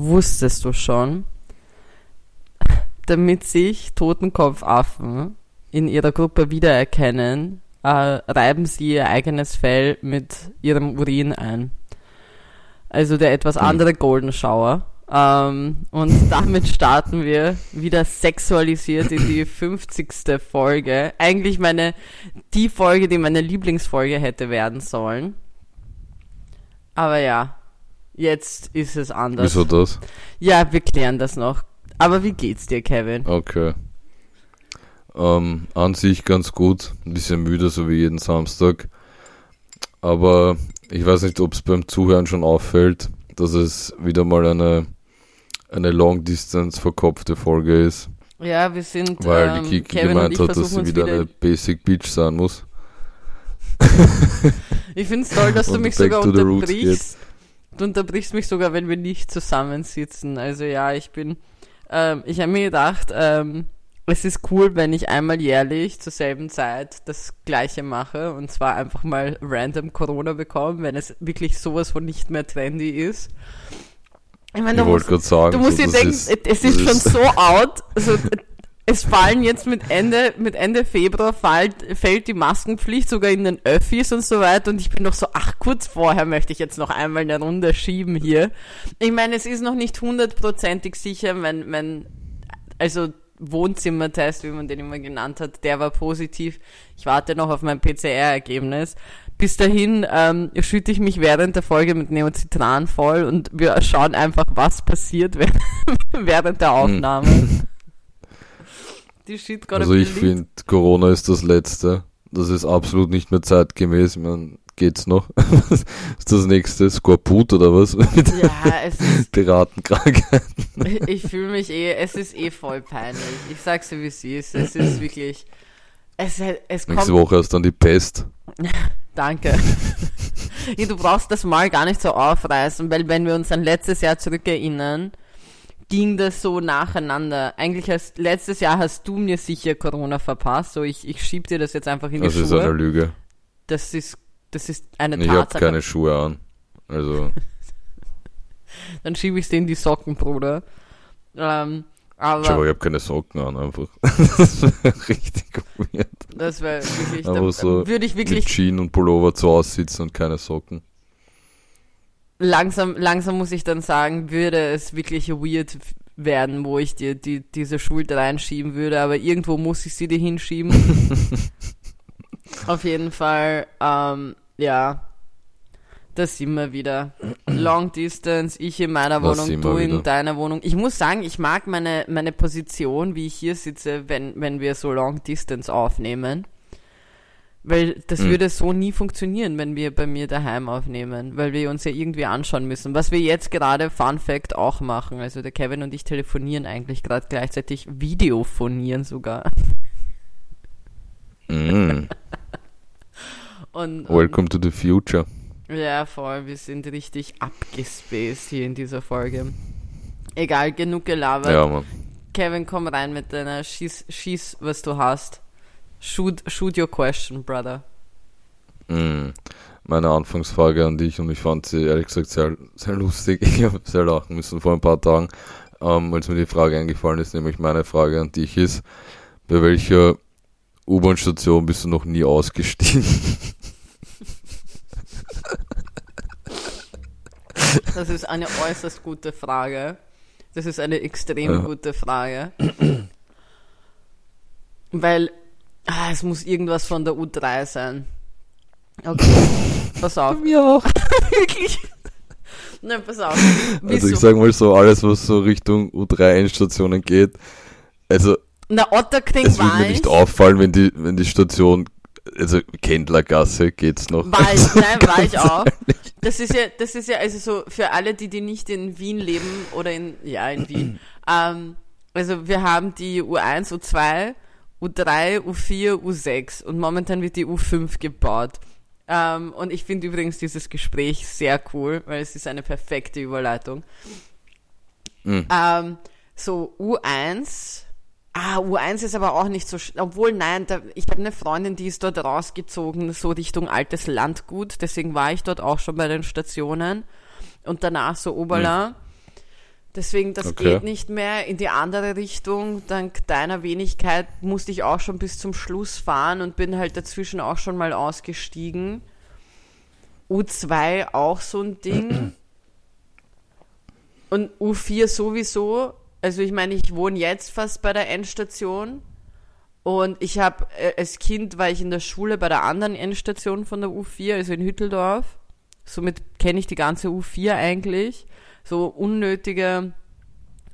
wusstest du schon, damit sich Totenkopfaffen in ihrer Gruppe wiedererkennen, äh, reiben sie ihr eigenes Fell mit ihrem Urin ein. Also der etwas Hm. andere Golden Shower. Ähm, und damit starten wir wieder sexualisiert in die 50. Folge. Eigentlich meine, die Folge, die meine Lieblingsfolge hätte werden sollen. Aber ja, jetzt ist es anders. Wieso das? Ja, wir klären das noch. Aber wie geht's dir, Kevin? Okay. Ähm, an sich ganz gut. Ein bisschen müde, so wie jeden Samstag. Aber ich weiß nicht, ob es beim Zuhören schon auffällt, dass es wieder mal eine, eine Long-Distance verkopfte Folge ist. Ja, wir sind, Weil ähm, die Kiki Kevin gemeint hat, dass sie wieder, wieder eine Basic Bitch sein muss. Ich finde es toll, dass du mich sogar unterbrichst. Du unterbrichst mich sogar, wenn wir nicht zusammensitzen. Also ja, ich bin, ähm, ich habe mir gedacht, ähm, es ist cool, wenn ich einmal jährlich zur selben Zeit das Gleiche mache und zwar einfach mal random Corona bekommen, wenn es wirklich sowas von nicht mehr trendy ist. Ich meine, Ich du musst, sagen, du musst so, dir denken, ist, es das ist schon ist- so out. Also, es fallen jetzt mit Ende, mit Ende Februar fällt, fällt die Maskenpflicht sogar in den Öffis und so weiter und ich bin noch so, ach, kurz vorher möchte ich jetzt noch einmal eine Runde schieben hier. Ich meine, es ist noch nicht hundertprozentig sicher, wenn, wenn, also Wohnzimmertest, wie man den immer genannt hat, der war positiv. Ich warte noch auf mein PCR-Ergebnis. Bis dahin ähm, schütte ich mich während der Folge mit Neocitran voll und wir schauen einfach, was passiert während, während der Aufnahme. Die shit gotta Also ich finde, Corona ist das Letzte. Das ist absolut nicht mehr zeitgemäß. Mein, geht's noch? Was ist das nächste? Skorbut oder was? Mit Ja, es ist, Piratenkrankheit. ich fühle mich eh, es ist eh voll peinlich. Ich sag's dir, wie es ist. Es ist wirklich, es, es kommt Nächste Woche ist dann die Pest. Danke. ja, du brauchst das mal gar nicht so aufreißen, weil wenn wir uns an letztes Jahr zurückerinnern, ging das so nacheinander. Eigentlich hast letztes Jahr hast du mir sicher Corona verpasst, so ich, ich schieb dir das jetzt einfach in die Das ist eine Schuhe. Lüge. Das ist das ist eine Ich habe Tatsache. keine Schuhe an. Also, Dann schiebe ich dir in die Socken, Bruder. Ähm, aber aber ich habe keine Socken an einfach. Das wäre richtig weird. das wäre wirklich, da, Aber so würde ich Mit wirklich Jeans und Pullover zu Hause sitzen und keine Socken. Langsam, langsam muss ich dann sagen, würde es wirklich weird werden, wo ich dir die, diese Schulter reinschieben würde, aber irgendwo muss ich sie dir hinschieben. Auf jeden Fall, ähm, ja, das sind wir wieder. Long Distance, ich in meiner Das Wohnung, du in wieder. deiner Wohnung. Ich muss sagen, ich mag meine, meine Position, wie ich hier sitze, wenn, wenn wir so Long Distance aufnehmen. Weil das Hm. würde so nie funktionieren, wenn wir bei mir daheim aufnehmen, weil wir uns ja irgendwie anschauen müssen. Was wir jetzt gerade, Fun Fact, auch machen. Also der Kevin und ich telefonieren eigentlich gerade gleichzeitig, videophonieren sogar. Mm. Und, und Welcome to the future. ja, voll, wir sind richtig abgespaced hier in dieser Folge. Egal, genug gelabert. Ja, Mann. Kevin, komm rein mit deiner Schieß, Schieß, was du hast. Shoot, shoot your question, brother. Mm. Meine Anfangsfrage an dich und ich fand sie ehrlich gesagt sehr, sehr lustig. Ich habe sehr lachen müssen vor ein paar Tagen, ähm, als mir die Frage eingefallen ist, nämlich meine Frage an dich ist, bei welcher U-Bahn-Station bist du noch nie ausgestiegen? Das ist eine äußerst gute Frage. Das ist eine extrem Ja. gute Frage. Weil ah, es muss irgendwas von der U3 sein. Okay, pass auf. Mir auch. Wirklich? Nein, pass auf. Also Wieso? ich sag mal so, alles was so Richtung U3-Endstationen geht, also Na, Otterkring es würde mir ich. nicht auffallen, wenn die, wenn die Station, also Kendlergasse geht's noch. War ich, nein, war ich auch. Das ist ja, das ist ja, also so, für alle, die, die nicht in Wien leben oder in, ja, in Wien, ähm, also wir haben die U1, U2, U3, U4, U6 und momentan wird die U5 gebaut. Ähm, und ich finde übrigens dieses Gespräch sehr cool, weil es ist eine perfekte Überleitung. Mhm. Ähm, so U1, ah, U1 ist aber auch nicht so, sch- obwohl nein, da, ich habe eine Freundin, die ist dort rausgezogen, so Richtung altes Landgut, deswegen war ich dort auch schon bei den Stationen und danach so Oberla. Deswegen, das Okay. geht nicht mehr in die andere Richtung. Dank deiner Wenigkeit musste ich auch schon bis zum Schluss fahren und bin halt dazwischen auch schon mal ausgestiegen. U2 auch so ein Ding. Und U4 sowieso. Also ich meine, ich wohne jetzt fast bei der Endstation. Und ich habe, äh, als Kind war ich in der Schule bei der anderen Endstation von der U4, also in Hütteldorf. Somit kenne ich die ganze U4 eigentlich. So unnötige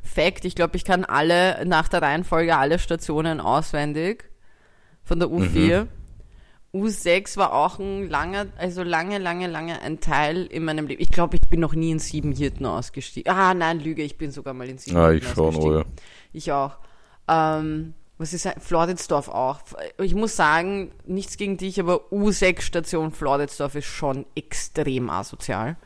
Fact. Ich glaube, ich kann alle, nach der Reihenfolge alle Stationen auswendig von der U4. U6 war auch ein langer, also lange, lange, lange ein Teil in meinem Leben. Ich glaube, ich bin noch nie in Siebenhirten ausgestiegen. Ah, nein, Lüge, ich bin sogar mal in Ah, Siebenhirten ich schon, ausgestiegen. oh ja. Ich auch. Ähm, was ist ein- Floridsdorf auch. Ich muss sagen, nichts gegen dich, aber U6-Station Floridsdorf ist schon extrem asozial.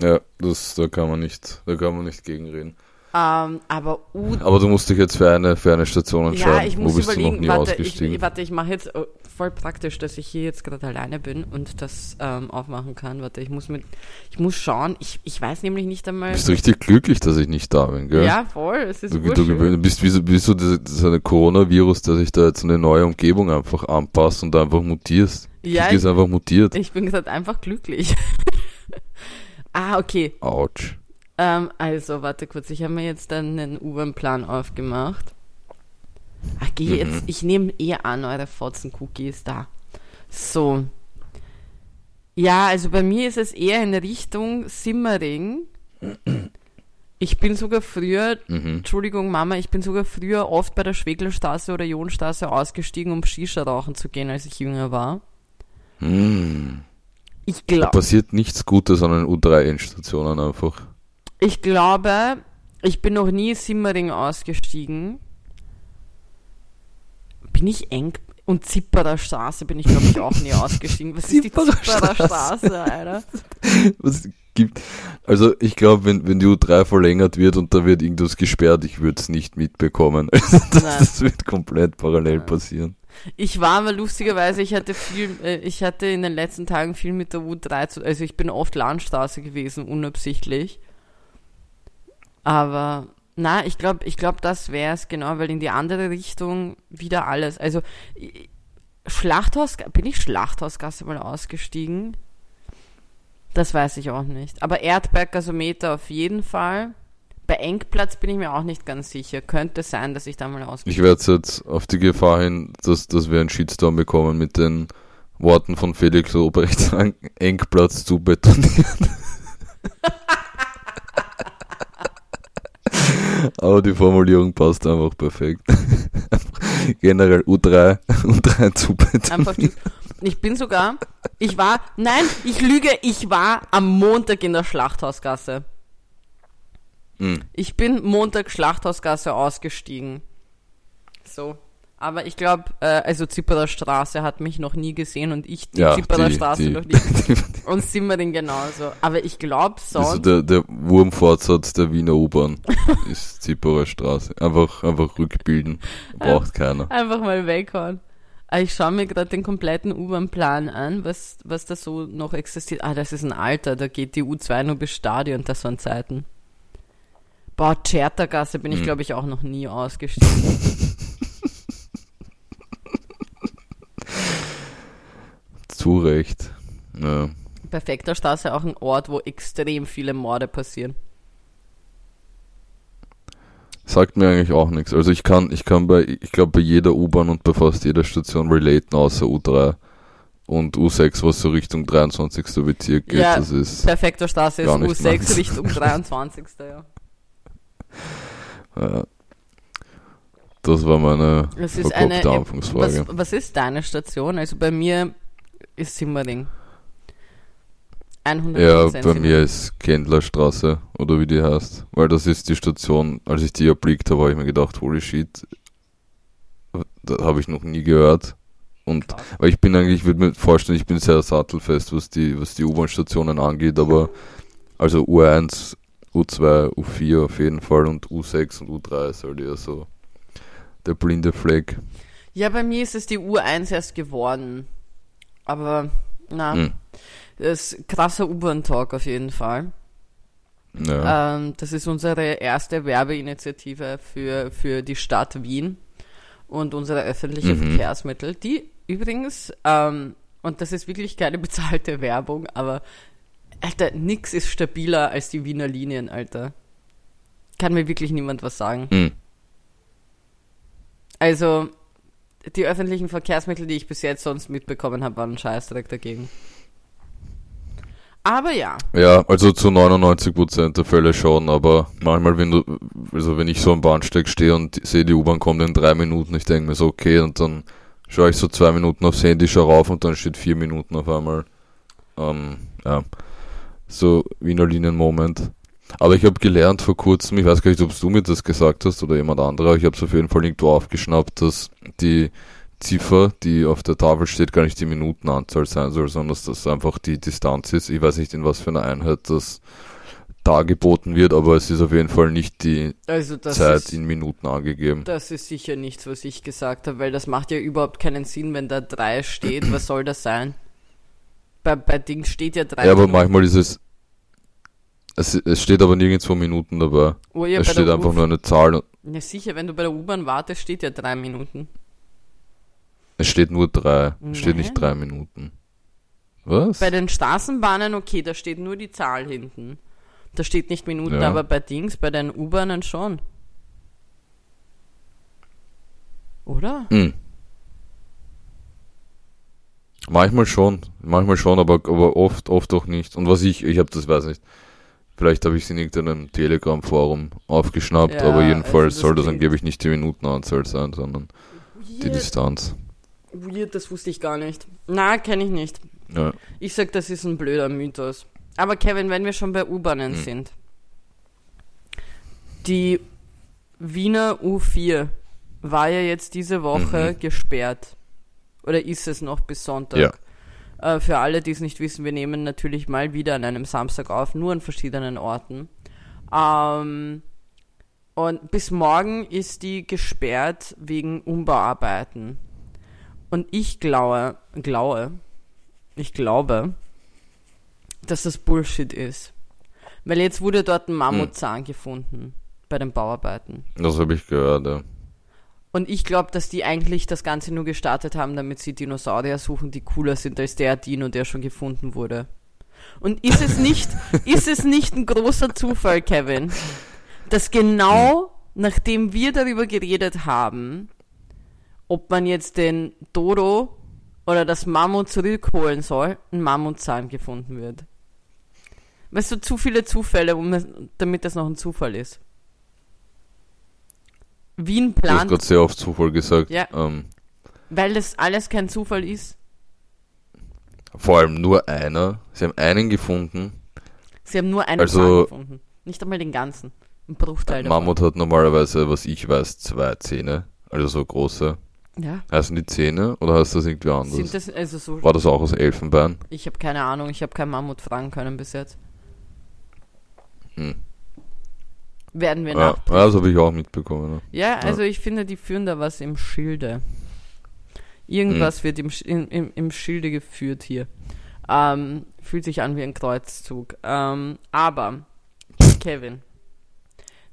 Ja, das, da kann man nicht, da kann man nicht gegenreden. Ähm, aber U Aber du musst dich jetzt für eine, für eine Station entscheiden. Ja, ich muss Wo bist du noch überlegen, nie warte, ich, ausgestiegen? ich- warte, ich mache jetzt oh, voll praktisch, dass ich hier jetzt gerade alleine bin und das ähm, aufmachen kann. Warte, ich muss mit, ich muss schauen. Ich, ich weiß nämlich nicht einmal. bist du richtig glücklich, dass ich nicht da bin, gell? Ja, voll. Es ist Du, du gewöhnt, bist wie so, wie so dieser, dieser Coronavirus, der sich da jetzt eine neue Umgebung einfach anpasst und einfach mutierst. Ja, du bist einfach mutiert. Ich bin gerade einfach glücklich. Ah, okay. Autsch. Ähm, also, warte kurz, ich habe mir jetzt dann einen U-Bahn-Plan aufgemacht. Ach, geh Mhm. jetzt, ich nehme eh an, eure Fotzen-Cookies da. So. Ja, also bei mir ist es eher in Richtung Simmering. Ich bin sogar früher, Mhm. Entschuldigung Mama, ich bin sogar früher oft bei der Schweglerstraße oder Jonstraße ausgestiegen, um Shisha rauchen zu gehen, als ich jünger war. Hm. Ich Da glaube, passiert nichts Gutes an den U3-Endstationen einfach. Ich glaube, ich bin noch nie Simmering ausgestiegen. Bin ich eng? Und Zipperer Straße bin ich, glaube ich, auch nie ausgestiegen. Was ist die Zipperer Straße. Straße, Alter? Was gibt, also ich glaube, wenn, wenn die U3 verlängert wird und da wird irgendwas gesperrt, ich würde es nicht mitbekommen. Also das, das wird komplett parallel Nein. passieren. Ich war aber lustigerweise, ich hatte viel, äh, ich hatte in den letzten Tagen viel mit der U3 zu, also ich bin oft Landstraße gewesen, unabsichtlich. Aber, na, ich glaube, ich glaube, das wäre es genau, weil in die andere Richtung wieder alles. Also, Schlachthaus, bin ich Schlachthausgasse mal ausgestiegen? Das weiß ich auch nicht. Aber Erdberggasometer auf jeden Fall. Bei Engplatz bin ich mir auch nicht ganz sicher. Könnte sein, dass ich da mal ausgestiegen Ich werde jetzt auf die Gefahr hin, dass, dass wir einen Shitstorm bekommen mit den Worten von Felix Obrecht sagen, Engplatz zu betonieren. Aber die Formulierung passt einfach perfekt. Generell U3, U3 zu betonieren. Ich bin sogar, ich war, nein, ich lüge, ich war am Montag in der Schlachthausgasse. Hm. Ich bin Montag Schlachthausgasse ausgestiegen. So. Aber ich glaube, äh, also Zipperer Straße hat mich noch nie gesehen und ich die Ja, Zipperer die, Straße die, noch nie. Und Simmering genauso. Aber ich glaube Also sonst. der, der Wurmfortsatz der Wiener U-Bahn ist Zipperer Straße. Einfach, einfach rückbilden. Braucht keiner. Einfach mal weghauen. Ah, Ich schaue mir gerade den kompletten U-Bahn-Plan an, was, was da so noch existiert. Ah, das ist ein alter, da geht die U2 nur bis Stadion, das waren Zeiten. Boah, Tschertergasse bin ich, Hm. glaube ich, auch noch nie ausgestiegen. Zu Recht. Ja. Perfekter Straße auch ein Ort, wo extrem viele Morde passieren. Sagt mir eigentlich auch nichts. Also ich kann, ich kann bei, ich glaube bei jeder U-Bahn und bei fast jeder Station relaten, außer U3 und U6, was so Richtung 23. Bezirk geht. Ja, das ist, Perfekter Straße ist Gar nicht U6 meins. Richtung 23. ja. Das war meine Das ist eine. Was, Anfangsfrage. was ist deine Station? Also bei mir ist Simmering. 100% Ja, bei Simmering. mir ist Kendlerstraße oder wie die heißt. Weil das ist die Station, als ich die erblickt habe, habe ich mir gedacht, holy shit, da habe ich noch nie gehört. Und Krass. weil ich bin eigentlich, ich würde mir vorstellen, ich bin sehr sattelfest, was die, was die U-Bahn-Stationen angeht, aber also U1, U2, U4 auf jeden Fall und U6 und U3 ist halt eher so der blinde Fleck. Ja, bei mir ist es die U1 erst geworden. Aber, na, Hm. das ist krasser U-Bahn-Talk auf jeden Fall. Ja. Ähm, das ist unsere erste Werbeinitiative für, für die Stadt Wien und unsere öffentliche Mhm. Verkehrsmittel, die übrigens, ähm, und das ist wirklich keine bezahlte Werbung, aber Alter, nix ist stabiler als die Wiener Linien, Alter. Kann mir wirklich niemand was sagen. Hm. Also, die öffentlichen Verkehrsmittel, die ich bis jetzt sonst mitbekommen habe, waren ein Scheißdreck dagegen. Aber ja, Ja, also zu 99% der Fälle schon, aber manchmal, wenn du, also wenn ich so am Bahnsteig stehe und sehe, die U-Bahn kommt in drei Minuten, ich denke mir so, okay, und dann schaue ich so zwei Minuten aufs Handy, schau rauf und dann steht vier Minuten auf einmal. Ähm, ja, so Wiener Linien-Moment. Aber ich habe gelernt vor kurzem, ich weiß gar nicht, ob du mir das gesagt hast oder jemand anderer, ich habe es auf jeden Fall irgendwo aufgeschnappt, dass die Ziffer, die auf der Tafel steht, gar nicht die Minutenanzahl sein soll, sondern dass das einfach die Distanz ist. Ich weiß nicht, in was für einer Einheit das dargeboten wird, aber es ist auf jeden Fall nicht die also das Zeit ist, in Minuten angegeben. das ist sicher nichts, was ich gesagt habe, weil das macht ja überhaupt keinen Sinn, wenn da drei steht. Was soll das sein? Bei, bei Dings steht ja drei. Ja, aber Minuten. manchmal ist es, es, es steht aber nirgendwo Minuten dabei. Oh ja, es steht einfach nur eine Zahl. Ja, sicher, wenn du bei der U-Bahn wartest, steht ja drei Minuten. Es steht nur drei. Es steht nicht drei Minuten. Was? Bei den Straßenbahnen, okay, da steht nur die Zahl hinten. Da steht nicht Minuten, Ja. aber bei Dings, bei den U-Bahnen schon. Oder? Hm. Manchmal schon, manchmal schon, aber, aber oft, oft auch nicht. Und was ich, ich habe das, weiß nicht, vielleicht habe ich es in irgendeinem Telegram-Forum aufgeschnappt, Ja, aber jedenfalls also das soll das angeblich nicht die Minutenanzahl sein, sondern die Weird. Distanz. Weird, das wusste ich gar nicht. Na, kenne ich nicht. Ja. Ich sag, das ist ein blöder Mythos. Aber Kevin, wenn wir schon bei U-Bahnen Hm. sind. Die Wiener U4 war ja jetzt diese Woche gesperrt. Oder ist es noch bis Sonntag? Ja. Äh, für alle, die es nicht wissen, wir nehmen natürlich mal wieder an einem Samstag auf, nur an verschiedenen Orten. Ähm, und bis morgen ist die gesperrt wegen Umbauarbeiten. Und ich glaube, glaube, ich glaube, dass das Bullshit ist. Weil jetzt wurde dort ein Mammutzahn gefunden bei den Bauarbeiten. Das habe ich gehört, ja. Und ich glaube, dass die eigentlich das Ganze nur gestartet haben, damit sie Dinosaurier suchen, die cooler sind als der Dino, der schon gefunden wurde. Und ist es nicht, ist es nicht ein großer Zufall, Kevin, dass genau nachdem wir darüber geredet haben, ob man jetzt den Dodo oder das Mammut zurückholen soll, ein Mammutzahn gefunden wird. Weißt du, zu viele Zufälle, um damit das noch ein Zufall ist. Wien Du hast plant gerade sehr oft Zufall gesagt. Ja. Ähm, Weil das alles kein Zufall ist. vor allem nur einer. Sie haben einen gefunden. Sie haben nur einen Also- gefunden. Nicht einmal den ganzen. Ein Bruchteil davon. Mammut hat normalerweise, was ich weiß, zwei Zähne. Also so große. Ja. Heißen die Zähne oder heißt das irgendwie anders? Das also so. War das auch aus Elfenbein? Ich habe keine Ahnung. Ich habe keinen Mammut fragen können bis jetzt. Hm. Werden wir Ja, nach. ja, das habe ich auch mitbekommen. Ja, also ich finde, die führen da was im Schilde. Irgendwas Hm. wird im, im, im Schilde geführt hier. Ähm, fühlt sich an wie ein Kreuzzug. Ähm, aber, Kevin,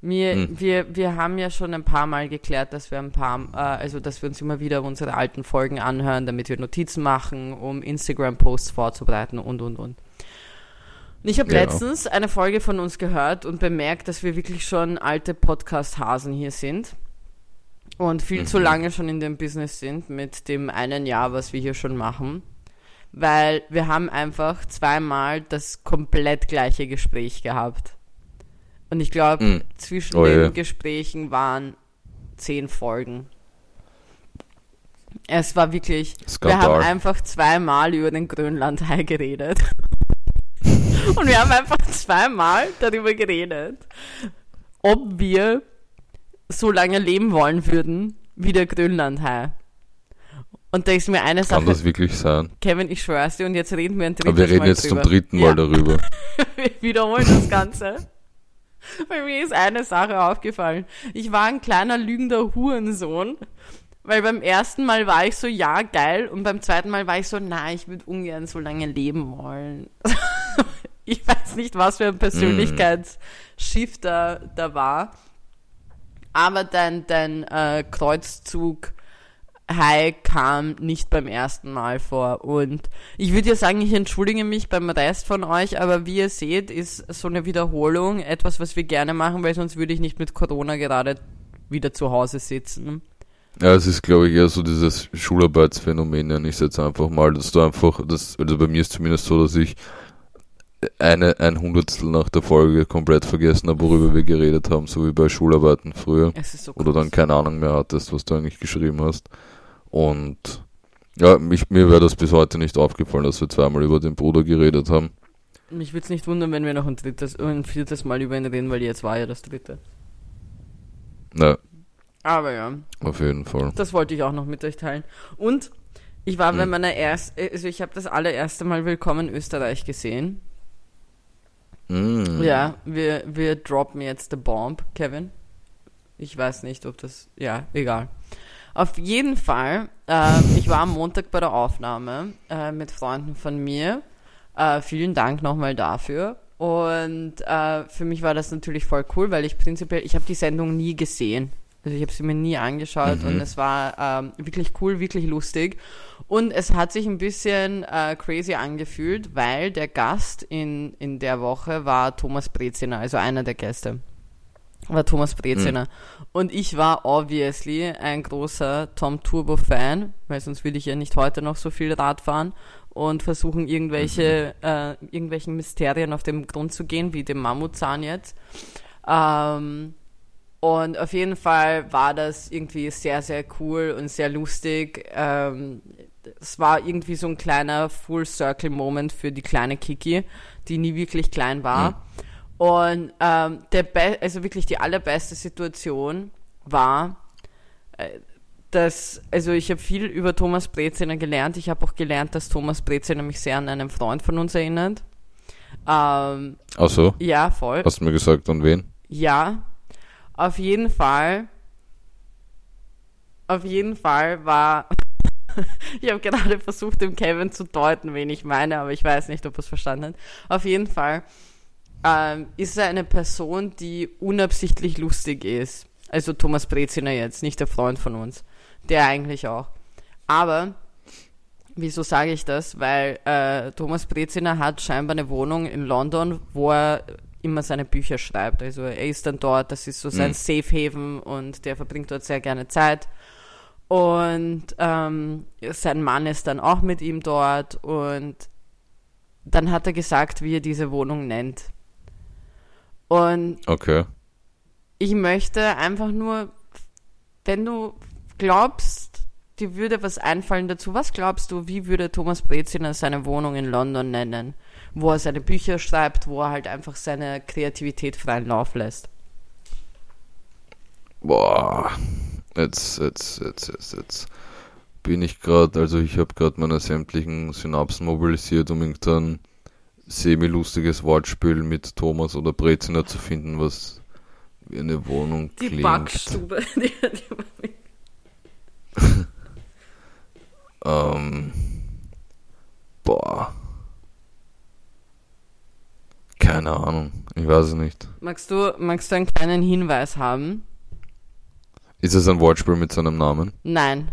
wir, Hm. wir, wir haben ja schon ein paar Mal geklärt, dass wir ein paar, äh, also dass wir uns immer wieder unsere alten Folgen anhören, damit wir Notizen machen, um Instagram-Posts vorzubereiten und und und. Ich habe Genau. letztens eine Folge von uns gehört und bemerkt, dass wir wirklich schon alte Podcast-Hasen hier sind und viel zu Mhm. lange schon in dem Business sind mit dem einen Jahr, was wir hier schon machen. Weil wir haben einfach zweimal das komplett gleiche Gespräch gehabt. Und ich glaube, Mhm. zwischen Oh den je. Gesprächen waren zehn Folgen. Es war wirklich, wir haben einfach zweimal über den Grönlandhai geredet. Und wir haben einfach zweimal darüber geredet, ob wir so lange leben wollen würden wie der Grönlandhai. Und da ist mir eine Kann Sache, das wirklich sein? Kevin, ich schwör's dir, und jetzt reden wir ein drittes Aber wir reden Mal jetzt drüber. zum dritten Ja. Mal darüber. Wir wiederholen das Ganze. Weil mir ist eine Sache aufgefallen. Ich war ein kleiner lügender Hurensohn. Weil beim ersten Mal war ich so, ja, geil. Und beim zweiten Mal war ich so, na, ich würde ungern so lange leben wollen. ich weiß nicht, was für ein Persönlichkeitsschiff da, da war. Aber dein, dein äh, Kreuzzug Hai kam nicht beim ersten Mal vor. Und ich würde ja sagen, ich entschuldige mich beim Rest von euch, aber wie ihr seht, ist so eine Wiederholung etwas, was wir gerne machen, weil sonst würde ich nicht mit Corona gerade wieder zu Hause sitzen. Ja, es ist, glaube ich, eher so dieses Schularbeitsphänomen, nenne ich es jetzt einfach mal, dass du einfach, das, also bei mir ist zumindest so, dass ich eine, ein Hundertstel nach der Folge komplett vergessen habe, worüber wir geredet haben, so wie bei Schularbeiten früher. Es ist so Oder dann keine Ahnung mehr hattest, was du eigentlich geschrieben hast. Und ja, mich, mir wäre das bis heute nicht aufgefallen, dass wir zweimal über den Bruder geredet haben. Mich würde es nicht wundern, wenn wir noch ein drittes, ein viertes Mal über ihn reden, weil jetzt war ja das dritte. Ne, Aber ja, auf jeden Fall. das wollte ich auch noch mit euch teilen. Und ich war bei Hm. meiner ersten, also ich habe das allererste Mal Willkommen Österreich gesehen. Mm. Ja, wir, wir droppen jetzt the bomb, Kevin. Ich weiß nicht, ob das, ja, egal. Auf jeden Fall, äh, ich war am Montag bei der Aufnahme äh, mit Freunden von mir. Äh, vielen Dank nochmal dafür. Und äh, für mich war das natürlich voll cool, weil ich prinzipiell, ich habe die Sendung nie gesehen. Also ich habe sie mir nie angeschaut Mhm. und es war ähm, wirklich cool, wirklich lustig. Und es hat sich ein bisschen äh, crazy angefühlt, weil der Gast in, in der Woche war Thomas Breziner, also einer der Gäste war Thomas Breziner. Und ich war obviously ein großer Tom Turbo Fan, weil sonst würde ich ja nicht heute noch so viel Rad fahren und versuchen irgendwelche, äh, irgendwelchen Mysterien auf den Grund zu gehen, wie dem Mammutzahn jetzt. Ähm, und auf jeden Fall war das irgendwie sehr, sehr cool und sehr lustig. Ähm, es war irgendwie so ein kleiner Full-Circle-Moment für die kleine Kiki, die nie wirklich klein war. Und ähm, der Be also wirklich die allerbeste Situation war, äh, dass, also ich habe viel über Thomas Breziner gelernt. Ich habe auch gelernt, dass Thomas Breziner mich sehr an einen Freund von uns erinnert. Ähm, Ach so, ja, voll. hast du mir gesagt, an wen? Ja, auf jeden Fall. Auf jeden Fall war. ich habe gerade versucht, dem Kevin zu deuten, wen ich meine, aber ich weiß nicht, ob er es verstanden hat. Auf jeden Fall ähm, ist er eine Person, die unabsichtlich lustig ist. Also Thomas Breziner jetzt, nicht der Freund von uns. Der eigentlich auch. Aber, wieso sage ich das? Weil äh, Thomas Breziner hat scheinbar eine Wohnung in London, wo er immer seine Bücher schreibt. Also er ist dann dort, das ist so sein Mhm. Safe Haven und der verbringt dort sehr gerne Zeit. Und ähm, sein Mann ist dann auch mit ihm dort und dann hat er gesagt, wie er diese Wohnung nennt. Und Okay. ich möchte einfach nur, wenn du glaubst, dir würde was einfallen dazu, was glaubst du, wie würde Thomas Breziner seine Wohnung in London nennen? Wo er seine Bücher schreibt, wo er halt einfach seine Kreativität freien Lauf lässt. Boah, jetzt, jetzt, jetzt, jetzt, jetzt bin ich gerade, also ich habe gerade meine sämtlichen Synapsen mobilisiert, um irgendein semi-lustiges Wortspiel mit Thomas oder Breziner zu finden, was wie eine Wohnung Die klingt. Backstube. Die, die, Ähm, boah. Keine Ahnung, ich weiß es nicht. magst, du, magst du einen kleinen Hinweis haben? Ist es ein Wortspiel mit seinem Namen? Nein.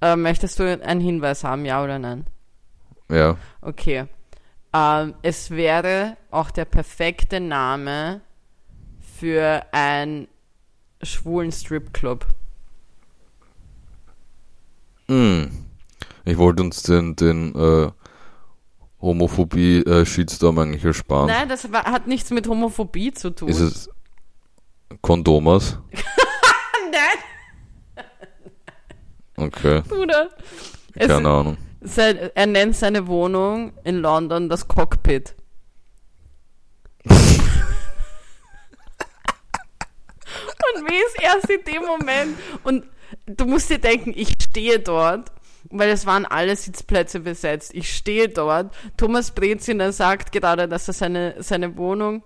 Äh, möchtest du einen Hinweis haben, ja oder nein? Ja. Okay. Ähm, es wäre auch der perfekte Name für einen schwulen Stripclub. Hm. Ich wollte uns den, den äh, Homophobie-Shitstorm eigentlich ersparen. Nein, das war, hat nichts mit Homophobie zu tun. Ist es Kondomas? Nein, Okay, Bruder. Es, keine Ahnung. sein, er nennt seine Wohnung in London das Cockpit. Und wie ist erst in dem Moment? Und du musst dir denken, ich stehe dort, weil es waren alle Sitzplätze besetzt. Ich stehe dort. Thomas Breziner sagt gerade, dass er seine, seine Wohnung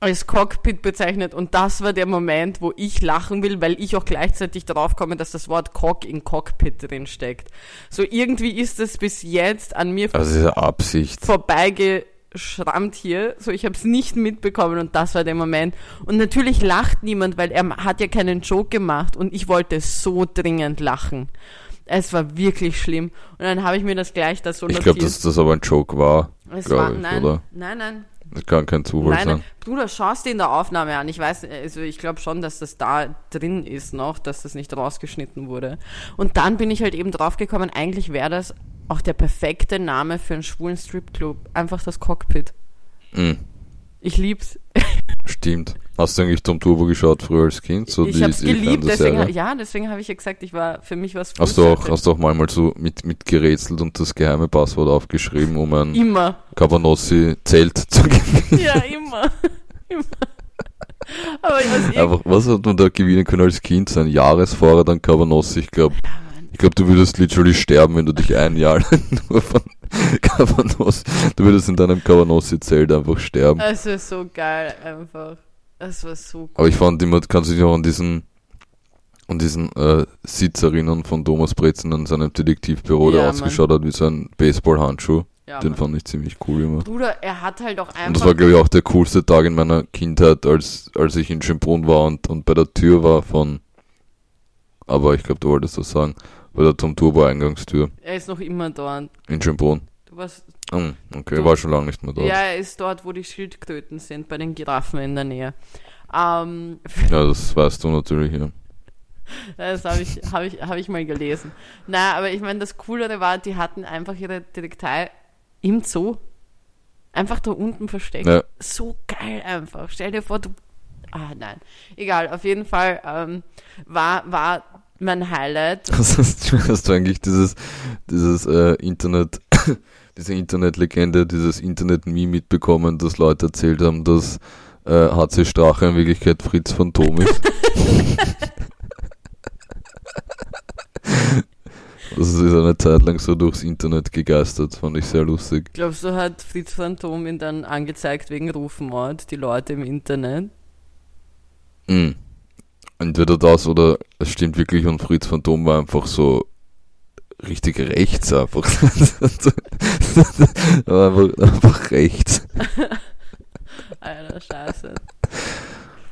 als Cockpit bezeichnet und das war der Moment, wo ich lachen will, weil ich auch gleichzeitig darauf komme, dass das Wort Cock in Cockpit drin steckt. So irgendwie ist es bis jetzt an mir Also vorbeigegangen Schrammtier. So, ich habe es nicht mitbekommen und das war der Moment. Und natürlich lacht niemand, weil er hat ja keinen Joke gemacht und ich wollte so dringend lachen. Es war wirklich schlimm. Und dann habe ich mir das gleich da so Ich glaube, dass das aber ein Joke war, es war, ich, nein, oder? nein, nein, Das kann kein Zufall Nein, sein. Bruder, schaust dir in der Aufnahme an. Ich weiß, also ich glaube schon, dass das da drin ist noch, dass das nicht rausgeschnitten wurde. Und dann bin ich halt eben draufgekommen, eigentlich wäre das auch der perfekte Name für einen schwulen Stripclub. Einfach das Cockpit. Mhm. Ich lieb's. Stimmt. Hast du eigentlich Tom Turbo geschaut früher als Kind? So ich hab's die geliebt, deswegen, ja, deswegen habe ich ja gesagt, ich war, für mich was Hast du auch, hast du auch manchmal so mit, mitgerätselt und das geheime Passwort aufgeschrieben, um ein Immer. Cabanossi-Zelt zu gewinnen? Ja, immer. immer. Aber ich weiß eh Einfach, was hat man da gewinnen können als Kind? Sein Jahresvorrat an Cabanossi. Ich glaube, ich glaube, du würdest literally sterben, wenn du dich ein Jahr lang nur von Cabanossi, du würdest in deinem Cabanossi-Zelt einfach sterben. Es war so geil, einfach. Es war so cool. Aber ich fand immer, kannst du dich noch an diesen, an diesen äh, Sitz erinnern von Thomas Bretzen an seinem Detektivbüro, der Ja, ausgeschaut hat wie so ein Baseballhandschuh. Ja, Den Mann. fand ich ziemlich cool immer. Bruder, er hat halt auch Und das war, einfach. glaube ich, auch der coolste Tag in meiner Kindheit, als, als ich in Schönbrunn war und, und bei der Tür war von, aber ich glaube, du wolltest das sagen, bei der Tom Turbo Eingangstür Er ist noch immer dort. in Schönbrunn. Du warst, Hm, okay, Du- war schon lange nicht mehr dort. ja, Ja, er ist dort, wo die Schildkröten sind, bei den Giraffen in der Nähe. Ähm, das weißt du natürlich, ja. das habe ich, hab ich, hab ich mal gelesen. Na, aber ich meine, das Coolere war, die hatten einfach ihre Detektei im Zoo. Einfach da unten versteckt. Ja. So geil einfach. Stell dir vor, du. Ah, nein. Egal, auf jeden Fall ähm, war, war mein Highlight. Hast, du- hast du eigentlich dieses, dieses äh, Internet, diese Internetlegende, dieses Internet-Meme mitbekommen, dass Leute erzählt haben, dass äh, HC Strache in Wirklichkeit Fritz Phantom ist? Das ist eine Zeit lang so durchs Internet gegeistert, fand ich sehr lustig. Glaubst du, hat Fritz Phantom ihn dann angezeigt wegen Rufmord, die Leute im Internet? Mhm. Entweder das oder es stimmt wirklich und Fritz Phantom war einfach so richtig rechts einfach. Er war einfach, rechts. Alter, scheiße.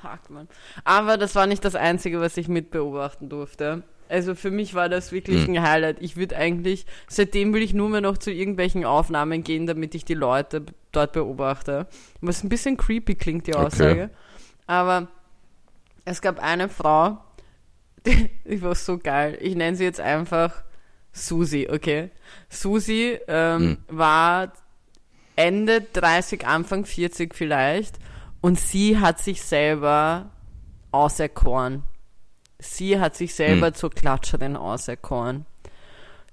Fuck, man. Aber das war nicht das Einzige, was ich mitbeobachten durfte. Also für mich war das wirklich Hm. ein Highlight. Ich würde eigentlich, seitdem will ich nur mehr noch zu irgendwelchen Aufnahmen gehen, damit ich die Leute dort beobachte. Was ein bisschen creepy klingt, die Okay. Aussage. Aber es gab eine Frau, die, die war so geil. Ich nenne sie jetzt einfach Susi, okay? Susi ähm, war Ende 30, Anfang 40 vielleicht und sie hat sich selber auserkoren. Sie hat sich selber zur Klatscherin auserkoren.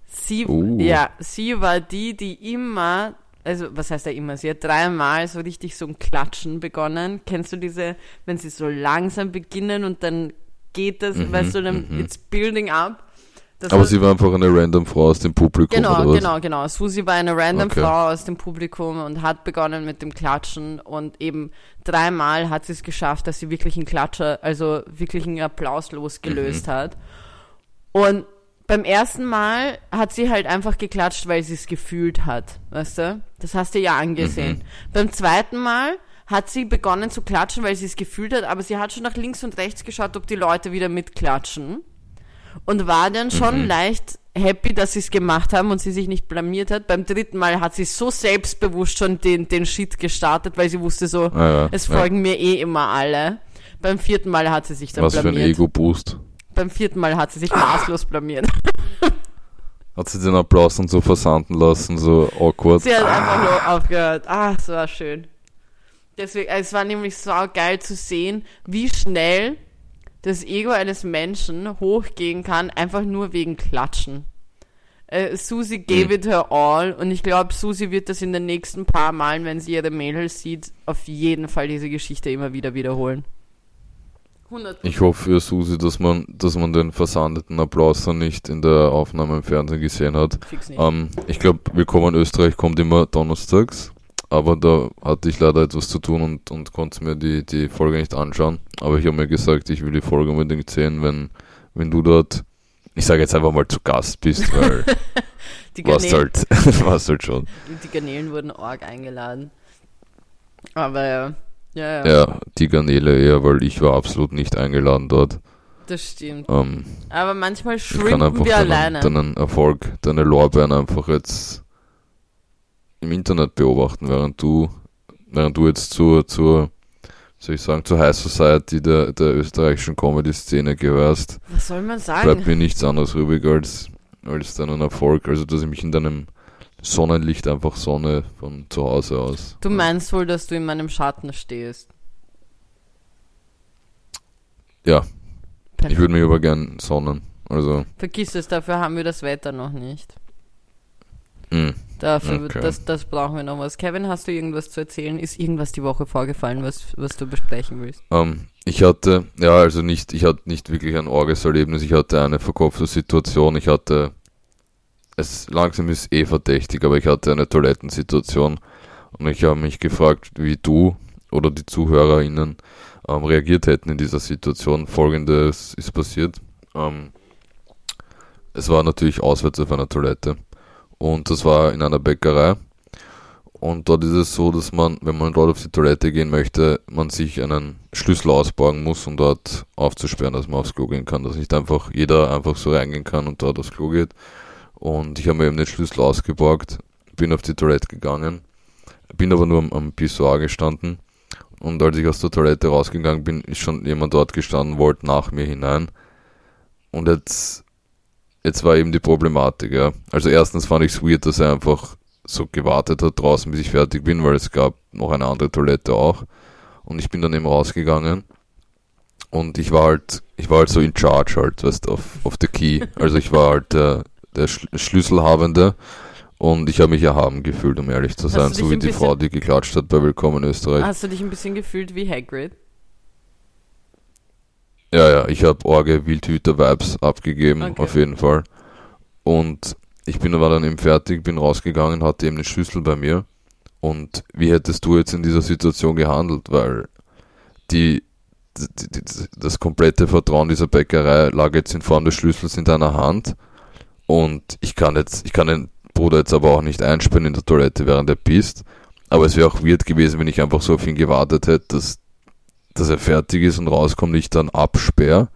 Sie, Uh. ja, sie war die, die immer, also was heißt ja immer, sie hat dreimal so richtig so ein Klatschen begonnen. Kennst du diese, wenn sie so langsam beginnen und dann geht das, weißt du, dann it's building up. Das Aber sie war einfach eine random Frau aus dem Publikum Genau, oder was? genau, genau. Susi war eine random Okay. Frau aus dem Publikum und hat begonnen mit dem Klatschen und eben dreimal hat sie es geschafft, dass sie wirklich einen Klatscher, also wirklich einen Applaus losgelöst Mhm. hat. Und beim ersten Mal hat sie halt einfach geklatscht, weil sie es gefühlt hat, weißt du? Das hast du ja angesehen. Mhm. Beim zweiten Mal hat sie begonnen zu klatschen, weil sie es gefühlt hat, aber sie hat schon nach links und rechts geschaut, ob die Leute wieder mitklatschen und war dann schon Mhm. leicht happy, dass sie es gemacht haben und sie sich nicht blamiert hat. Beim dritten Mal hat sie so selbstbewusst schon den, den Shit gestartet, weil sie wusste so, Ah, ja, es ja. folgen mir eh immer alle. Beim vierten Mal hat sie sich dann Was für ein blamiert. Ego-Boost. Beim vierten Mal hat sie sich maßlos blamiert. Hat sie den Applaus dann so versanden lassen, so awkward. Sie hat einfach nur aufgehört. Ah, es war schön. Deswegen, es war nämlich so geil zu sehen, wie schnell das Ego eines Menschen hochgehen kann, einfach nur wegen Klatschen. Äh, Susi gave Mhm. it her all und ich glaube, Susi wird das in den nächsten paar Malen, wenn sie ihre Mädels sieht, auf jeden Fall diese Geschichte immer wieder wiederholen. 100 Ich hoffe für Susi, dass man, dass man den versandeten Applaus dann nicht in der Aufnahme im Fernsehen gesehen hat. Ähm, ich glaube, Willkommen Österreich kommt immer donnerstags, aber da hatte ich leider etwas zu tun und, und konnte mir die, die Folge nicht anschauen. Aber ich habe mir gesagt, ich will die Folge unbedingt sehen, wenn, wenn du dort, ich sage jetzt einfach mal zu Gast bist, weil Die warst halt, warst halt schon. die Garnelen wurden arg eingeladen. Aber ja, ja, ja, Ja, die Garnele eher, weil ich war absolut nicht eingeladen dort. das stimmt. Ähm, Aber manchmal einfach wir deinen, alleine. deinen Erfolg, deine Lorbeeren einfach jetzt im Internet beobachten, während du, während du jetzt zur, zur, soll ich sagen, zur High Society der, der österreichischen Comedy-Szene gehörst, Was soll man sagen? bleibt mir nichts anderes übrig als, als deinen Erfolg. Also, dass ich mich in deinem Sonnenlicht einfach sonne von zu Hause aus. Du meinst wohl, dass du in meinem Schatten stehst. Ja, ich würde mich aber gern sonnen. Also, Vergiss es, dafür haben wir das Wetter noch nicht. mh. Dafür, Okay. das, das brauchen wir noch was. Kevin, hast du irgendwas zu erzählen? Ist irgendwas die Woche vorgefallen, was, was du besprechen willst? Ähm, ich hatte, ja, also nicht, ich hatte nicht wirklich ein Orgeserlebnis, ich hatte eine verkopfte Situation, ich hatte, es langsam ist eh verdächtig, aber ich hatte eine Toilettensituation und ich habe mich gefragt, wie du oder die ZuhörerInnen ähm, reagiert hätten in dieser Situation. Folgendes ist passiert. Ähm, es war natürlich auswärts auf einer Toilette und das war in einer Bäckerei. Und dort ist es so, dass man, wenn man dort auf die Toilette gehen möchte, man sich einen Schlüssel ausborgen muss, um dort aufzusperren, dass man aufs Klo gehen kann. Dass nicht einfach jeder einfach so reingehen kann und dort aufs Klo geht. Und ich habe mir eben den Schlüssel ausgeborgt, bin auf die Toilette gegangen, bin aber nur am, am Pissoir gestanden. Und als ich aus der Toilette rausgegangen bin, ist schon jemand dort gestanden, wollte nach mir hinein. Und jetzt, jetzt war eben die Problematik, ja. Also erstens fand ich es weird, dass er einfach so gewartet hat draußen, bis ich fertig bin, weil es gab noch eine andere Toilette auch. Und ich bin dann eben rausgegangen. Und ich war halt, ich war halt so in charge halt, weißt du, auf, auf the key. Also ich war halt der, der Schl- Schlüsselhabende. Und ich habe mich erhaben gefühlt, um ehrlich zu sein. So wie die Frau, die geklatscht hat bei Willkommen in Österreich. Hast du dich ein bisschen gefühlt wie Hagrid? Ja, ja, ich habe Orge Wildhüter-Vibes abgegeben, Okay. auf jeden Fall. Und ich bin war dann eben fertig, bin rausgegangen, hatte eben den Schlüssel bei mir. Und wie hättest du jetzt in dieser Situation gehandelt? Weil die, die, die, das komplette Vertrauen dieser Bäckerei lag jetzt in Form des Schlüssels in deiner Hand. Und ich kann jetzt, ich kann den Bruder jetzt aber auch nicht einsperren in der Toilette, während er pisst. Aber es wäre auch weird gewesen, wenn ich einfach so auf ihn gewartet hätte, dass, dass er fertig ist und rauskommt, ich dann absperr.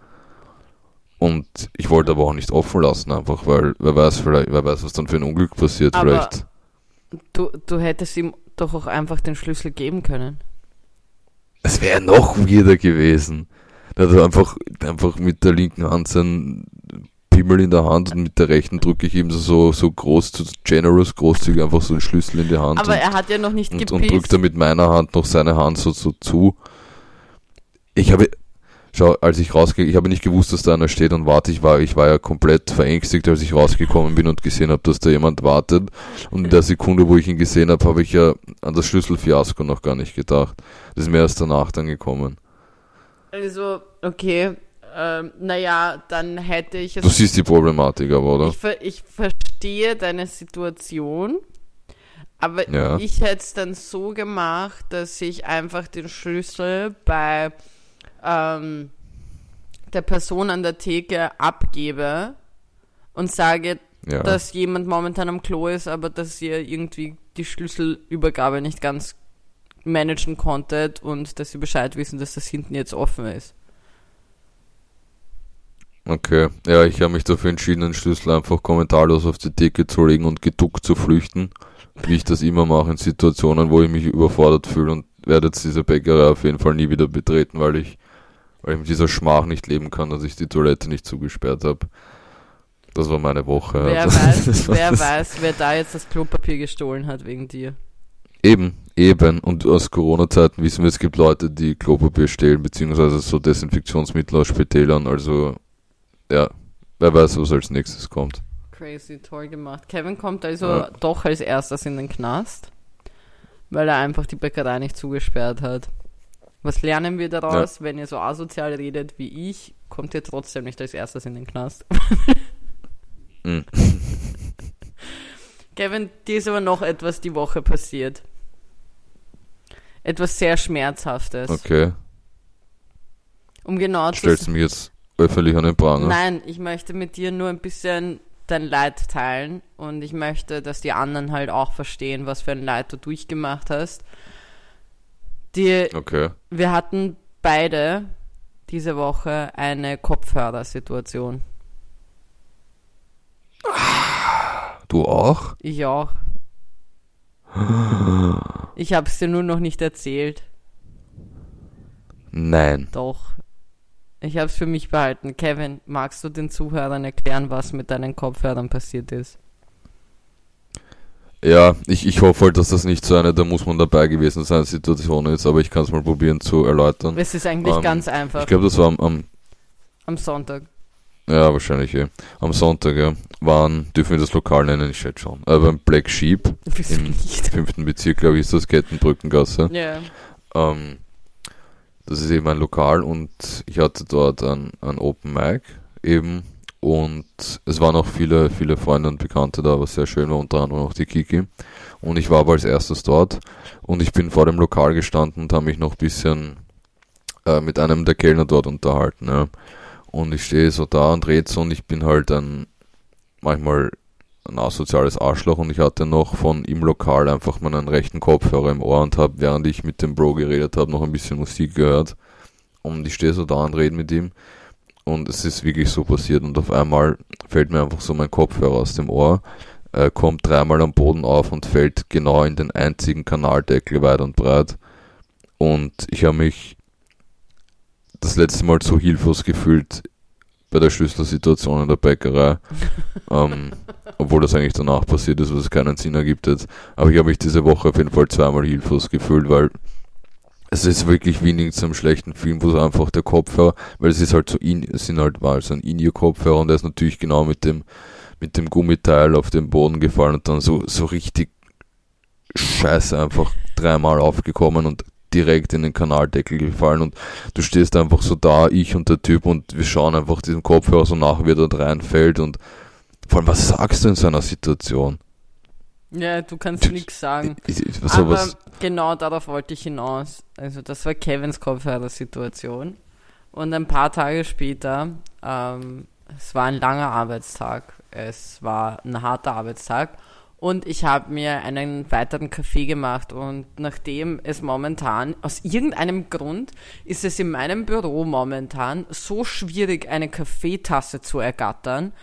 Und ich wollte aber auch nicht offen lassen, einfach, weil wer weiß, vielleicht, wer weiß, was dann für ein Unglück passiert, Aber- vielleicht. Du, du hättest ihm doch auch einfach den Schlüssel geben können. Es wäre noch weirder gewesen. Der hat einfach, einfach mit der linken Hand seinen Pimmel in der Hand und mit der rechten drücke ich ihm so, so groß, so generous, großzügig einfach so einen Schlüssel in die Hand. Aber und, er hat ja noch nicht und, und drückt dann mit meiner Hand noch seine Hand so, so zu. Ich habe, schau, als ich rausgehe, ich habe nicht gewusst, dass da einer steht und warte, ich war, ich war ja komplett verängstigt, als ich rausgekommen bin und gesehen habe, dass da jemand wartet. Und in der Sekunde, wo ich ihn gesehen habe, habe ich ja an das Schlüsselfiasko noch gar nicht gedacht. Das ist mir erst danach dann gekommen. Also, okay. Ähm, naja, dann hätte ich es. Du siehst die Problematik aber, oder? Ich, ver ich verstehe deine Situation, aber Ja. ich hätte es dann so gemacht, dass ich einfach den Schlüssel bei ähm, der Person an der Theke abgebe und sage, Ja. dass jemand momentan am Klo ist, aber dass ihr irgendwie die Schlüsselübergabe nicht ganz managen konntet und dass sie Bescheid wissen, dass das hinten jetzt offen ist. Okay. Ja, ich habe mich dafür entschieden, den Schlüssel einfach kommentarlos auf die Theke zu legen und geduckt zu flüchten. Wie ich das immer mache in Situationen, wo ich mich überfordert fühle und werde jetzt diese Bäckerei auf jeden Fall nie wieder betreten, weil ich, weil ich mit dieser Schmach nicht leben kann, dass ich die Toilette nicht zugesperrt habe. Das war meine Woche. Wer Also, weiß, wer weiß, wer da jetzt das Klopapier gestohlen hat wegen dir. Eben, eben. Und aus Corona-Zeiten wissen wir, es gibt Leute, die Klopapier stehlen, beziehungsweise so Desinfektionsmittel aus Spitälern. Also, ja, wer weiß, was als nächstes kommt. Crazy, toll gemacht. Kevin kommt also Ja. doch als erstes in den Knast, weil er einfach die Bäckerei nicht zugesperrt hat. Was lernen wir daraus? Wenn ihr so asozial redet wie ich, kommt ihr trotzdem nicht als erstes in den Knast. Mhm. Kevin, dir ist aber noch etwas die Woche passiert. Etwas sehr Schmerzhaftes. Okay, Um genau zu stellst du mich jetzt öffentlich an den Pranger? Nein, ich möchte mit dir nur ein bisschen dein Leid teilen und ich möchte, dass die anderen halt auch verstehen, was für ein Leid du durchgemacht hast. Die, Okay. wir hatten beide diese Woche eine Kopfhörersituation. Du auch? Ich auch. Ich habe es dir nur noch nicht erzählt. Nein. Doch. Ich habe es für mich behalten. Kevin, magst du den Zuhörern erklären, was mit deinen Kopfhörern passiert ist? Ja, ich, ich hoffe halt, dass das nicht so eine, da muss man dabei gewesen sein, Situation ist, aber ich kann es mal probieren zu erläutern. Es ist eigentlich Ähm, ganz einfach. Ich glaube, das war am, am Am Sonntag. Ja, wahrscheinlich, ja. Am Sonntag, ja, waren, dürfen wir das Lokal nennen, ich schätze schon, äh, beim Black Sheep Wieso im nicht? fünften Bezirk, glaube ich, ist das Kettenbrückengasse. Ja. Ähm, das ist eben ein Lokal und ich hatte dort ein, ein Open Mic eben und es waren auch viele, viele Freunde und Bekannte da, was sehr schön war, unter anderem auch die Kiki. Und ich war aber als erstes dort und ich bin vor dem Lokal gestanden und habe mich noch ein bisschen äh, mit einem der Kellner dort unterhalten. Ja. Und ich stehe so da und rede so und ich bin halt ein manchmal ein asoziales Arschloch und ich hatte noch von im Lokal einfach meinen rechten Kopfhörer im Ohr und habe, während ich mit dem Bro geredet habe, noch ein bisschen Musik gehört. Und ich stehe so da und rede mit ihm und es ist wirklich so passiert und auf einmal fällt mir einfach so mein Kopfhörer aus dem Ohr, äh, kommt dreimal am Boden auf und fällt genau in den einzigen Kanaldeckel weit und breit. Und ich habe mich das letzte Mal so hilflos gefühlt bei der Schlüsselsituation in der Bäckerei. ähm, obwohl das eigentlich danach passiert ist, was keinen Sinn ergibt jetzt. Aber ich habe mich diese Woche auf jeden Fall zweimal hilflos gefühlt, weil es ist wirklich wie in einem schlechten Film, wo so einfach der Kopfhörer, weil es ist halt so in, es sind halt mal so ein In-Ear-Kopfhörer und der ist natürlich genau mit dem, mit dem Gummiteil auf den Boden gefallen und dann so, so richtig scheiße einfach dreimal aufgekommen und direkt in den Kanaldeckel gefallen und du stehst einfach so da, ich und der Typ und wir schauen einfach diesem Kopfhörer so nach, wie er dort reinfällt und vor allem, was sagst du in so einer Situation? Ja, du kannst nichts sagen. Ich- Aber sowas, genau darauf wollte ich hinaus. Also das war Kevins Kopfhörersituation. Und ein paar Tage später, ähm, es war ein langer Arbeitstag, es war ein harter Arbeitstag und ich habe mir einen weiteren Kaffee gemacht und nachdem es momentan, aus irgendeinem Grund, ist es in meinem Büro momentan so schwierig, eine Kaffeetasse zu ergattern.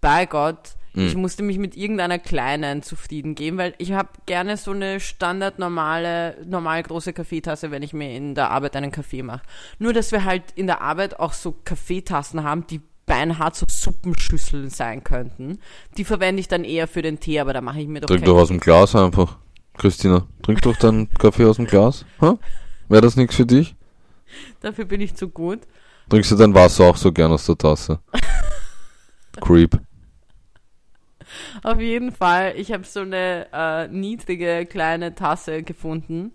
Bei Gott, ich musste mich mit irgendeiner kleinen zufrieden geben, weil ich habe gerne so eine standardnormale, normal große Kaffeetasse, wenn ich mir in der Arbeit einen Kaffee mache. Nur, dass wir halt in der Arbeit auch so Kaffeetassen haben, die beinhart so Suppenschüsseln sein könnten. Die verwende ich dann eher für den Tee, aber da mache ich mir doch trink doch aus dem Glas einfach. Christina, trink doch deinen Kaffee aus dem Glas. Wäre das nichts für dich? Dafür bin ich zu gut. Trinkst du dein Wasser auch so gern aus der Tasse? Creep. Auf jeden Fall, ich habe so eine äh, niedrige kleine Tasse gefunden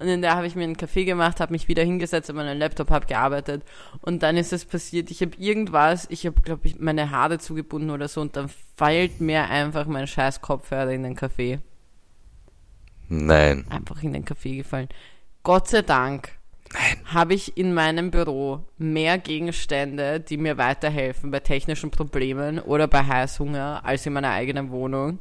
und in der habe ich mir einen Kaffee gemacht, habe mich wieder hingesetzt an meinen Laptop, habe gearbeitet und dann ist es passiert, ich habe irgendwas, ich habe glaube ich meine Haare zugebunden oder so und dann feilt mir einfach mein scheiß Kopfhörer in den Kaffee, Nein. einfach in den Kaffee gefallen. Gott sei Dank habe ich in meinem Büro mehr Gegenstände, die mir weiterhelfen bei technischen Problemen oder bei Heißhunger, als in meiner eigenen Wohnung.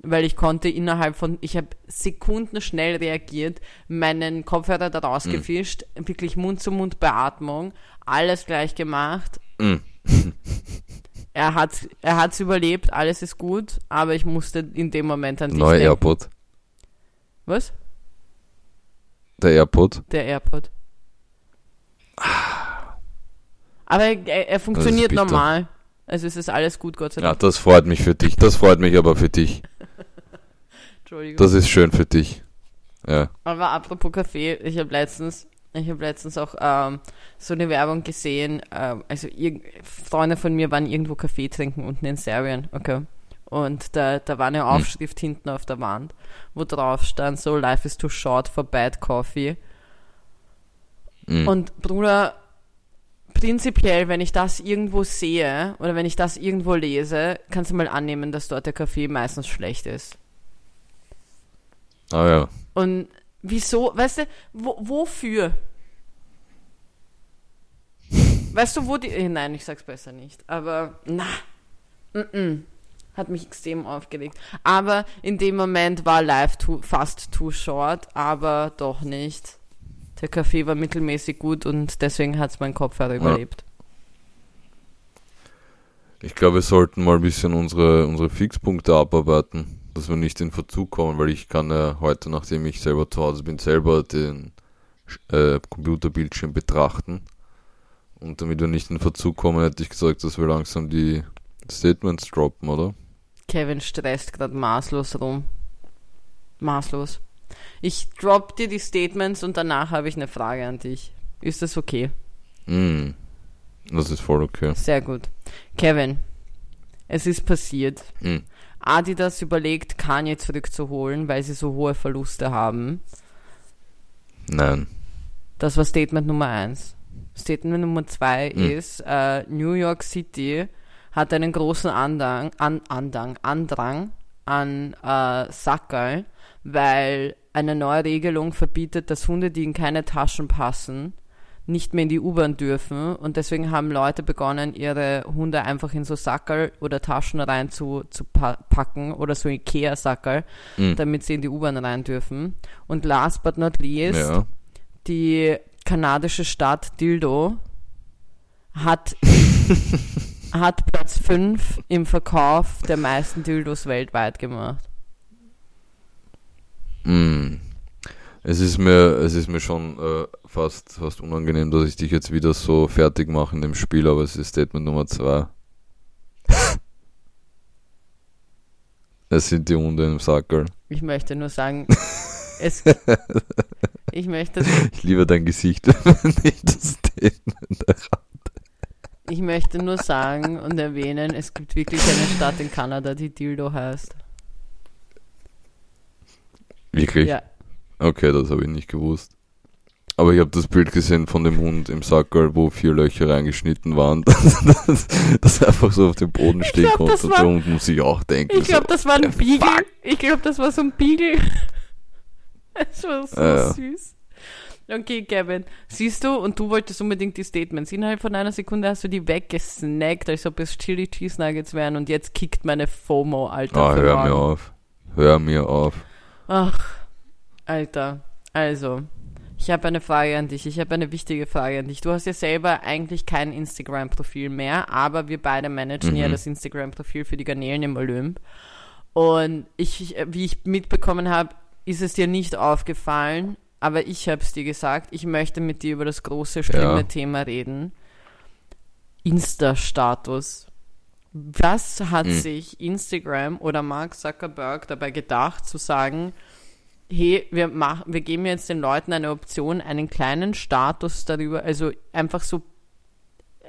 Weil ich konnte innerhalb von, ich habe Sekunden schnell reagiert, meinen Kopfhörer da rausgefischt, wirklich Mund-zu-Mund-Beatmung, alles gleich gemacht. Mm. Er hat er hat's überlebt, alles ist gut, aber ich musste in dem Moment an dich Neuer denken. AirPod. Was? Der AirPod. Der AirPod. Aber er, er funktioniert normal. Also es ist alles gut, Gott sei Ja, Dank. das freut mich für dich. Das freut mich aber für dich. Entschuldigung. Das ist schön für dich. Ja. Aber apropos Kaffee, ich habe letztens, ich habe letztens auch ähm, so eine Werbung gesehen. Ähm, also Freunde von mir waren irgendwo Kaffee trinken unten in Serbien, okay. Und da, da war eine Aufschrift hinten auf der Wand, wo drauf stand so Life is too short for bad coffee. Mm. Und Bruder, prinzipiell, wenn ich das irgendwo sehe oder wenn ich das irgendwo lese, kannst du mal annehmen, dass dort der Kaffee meistens schlecht ist. Ah ja. Und wieso, weißt du, wo, wofür? Weißt du, wo die. eh, Nein, ich sag's besser nicht. Aber na, mm -mm, hat mich extrem aufgeregt. Aber in dem Moment war live too, fast too short, aber doch nicht. Der Kaffee war mittelmäßig gut und deswegen hat es mein Kopfhörer überlebt. Ich glaube, wir sollten mal ein bisschen unsere, unsere Fixpunkte abarbeiten, dass wir nicht in Verzug kommen, weil ich kann ja heute, nachdem ich selber zu Hause bin, selber den äh, Computerbildschirm betrachten. Und damit wir nicht in Verzug kommen, hätte ich gesagt, dass wir langsam die Statements droppen, oder? Kevin stresst gerade maßlos rum. Maßlos. Ich drop dir die Statements und danach habe ich eine Frage an dich. Ist das okay? Mm, das ist voll okay. Sehr gut. Kevin, es ist passiert. Mm. Adidas überlegt, Kanye zurückzuholen, weil sie so hohe Verluste haben. Nein. Das war Statement Nummer eins. Statement Nummer zwei Mhm. ist, äh, New York City hat einen großen Andrang, an, Andrang, Andrang an äh, Sackerl, weil eine neue Regelung verbietet, dass Hunde, die in keine Taschen passen, nicht mehr in die U-Bahn dürfen und deswegen haben Leute begonnen, ihre Hunde einfach in so Sackerl oder Taschen rein zu, zu pa packen oder so Ikea-Sackerl, Mhm. damit sie in die U-Bahn rein dürfen. Und last but not least, Ja. die kanadische Stadt Dildo hat, hat Platz 5 im Verkauf der meisten Dildos weltweit gemacht. Mm. Es ist mir, es ist mir schon äh, fast, fast unangenehm, dass ich dich jetzt wieder so fertig mache in dem Spiel, aber es ist Statement Nummer zwei. es sind die Hunde im Sackerl. Ich möchte nur sagen, es, ich möchte, Ich liebe dein Gesicht, wenn ich das Statement errate. ich möchte nur sagen und erwähnen, es gibt wirklich eine Stadt in Kanada, die Dildo heißt. Wirklich? Ja, Okay, das habe ich nicht gewusst. Aber ich habe das Bild gesehen von dem Hund im Sackerl, wo vier Löcher reingeschnitten waren, dass das einfach so auf dem Boden stehen glaub, konnte. das Und war- der Hund muss sich auch denken. ich glaube, so, das war ein Beagle. fuck? Ich glaube, das war so ein Beagle. Es war so Ja, ja. süß. Okay, Kevin, siehst du, und du wolltest unbedingt die Statements. Innerhalb von einer Sekunde hast du die weggesnackt, als ob es Chili Cheese Nuggets wären und jetzt kickt meine FOMO, Alter. Ah, hör morgen. mir auf. Hör mir auf. Ach, Alter. Also, ich habe eine Frage an dich. Ich habe eine wichtige Frage an dich. Du hast ja selber eigentlich kein Instagram-Profil mehr, aber wir beide managen ja Mhm. das Instagram-Profil für die Garnelen im Olymp. Und ich, wie ich mitbekommen habe, ist es dir nicht aufgefallen, aber ich habe es dir gesagt. Ich möchte mit dir über das große, schlimme Ja. Thema reden. Insta-Status. Was hat Mhm. sich Instagram oder Mark Zuckerberg dabei gedacht, zu sagen, hey, wir machen, wir geben jetzt den Leuten eine Option, einen kleinen Status darüber, also einfach so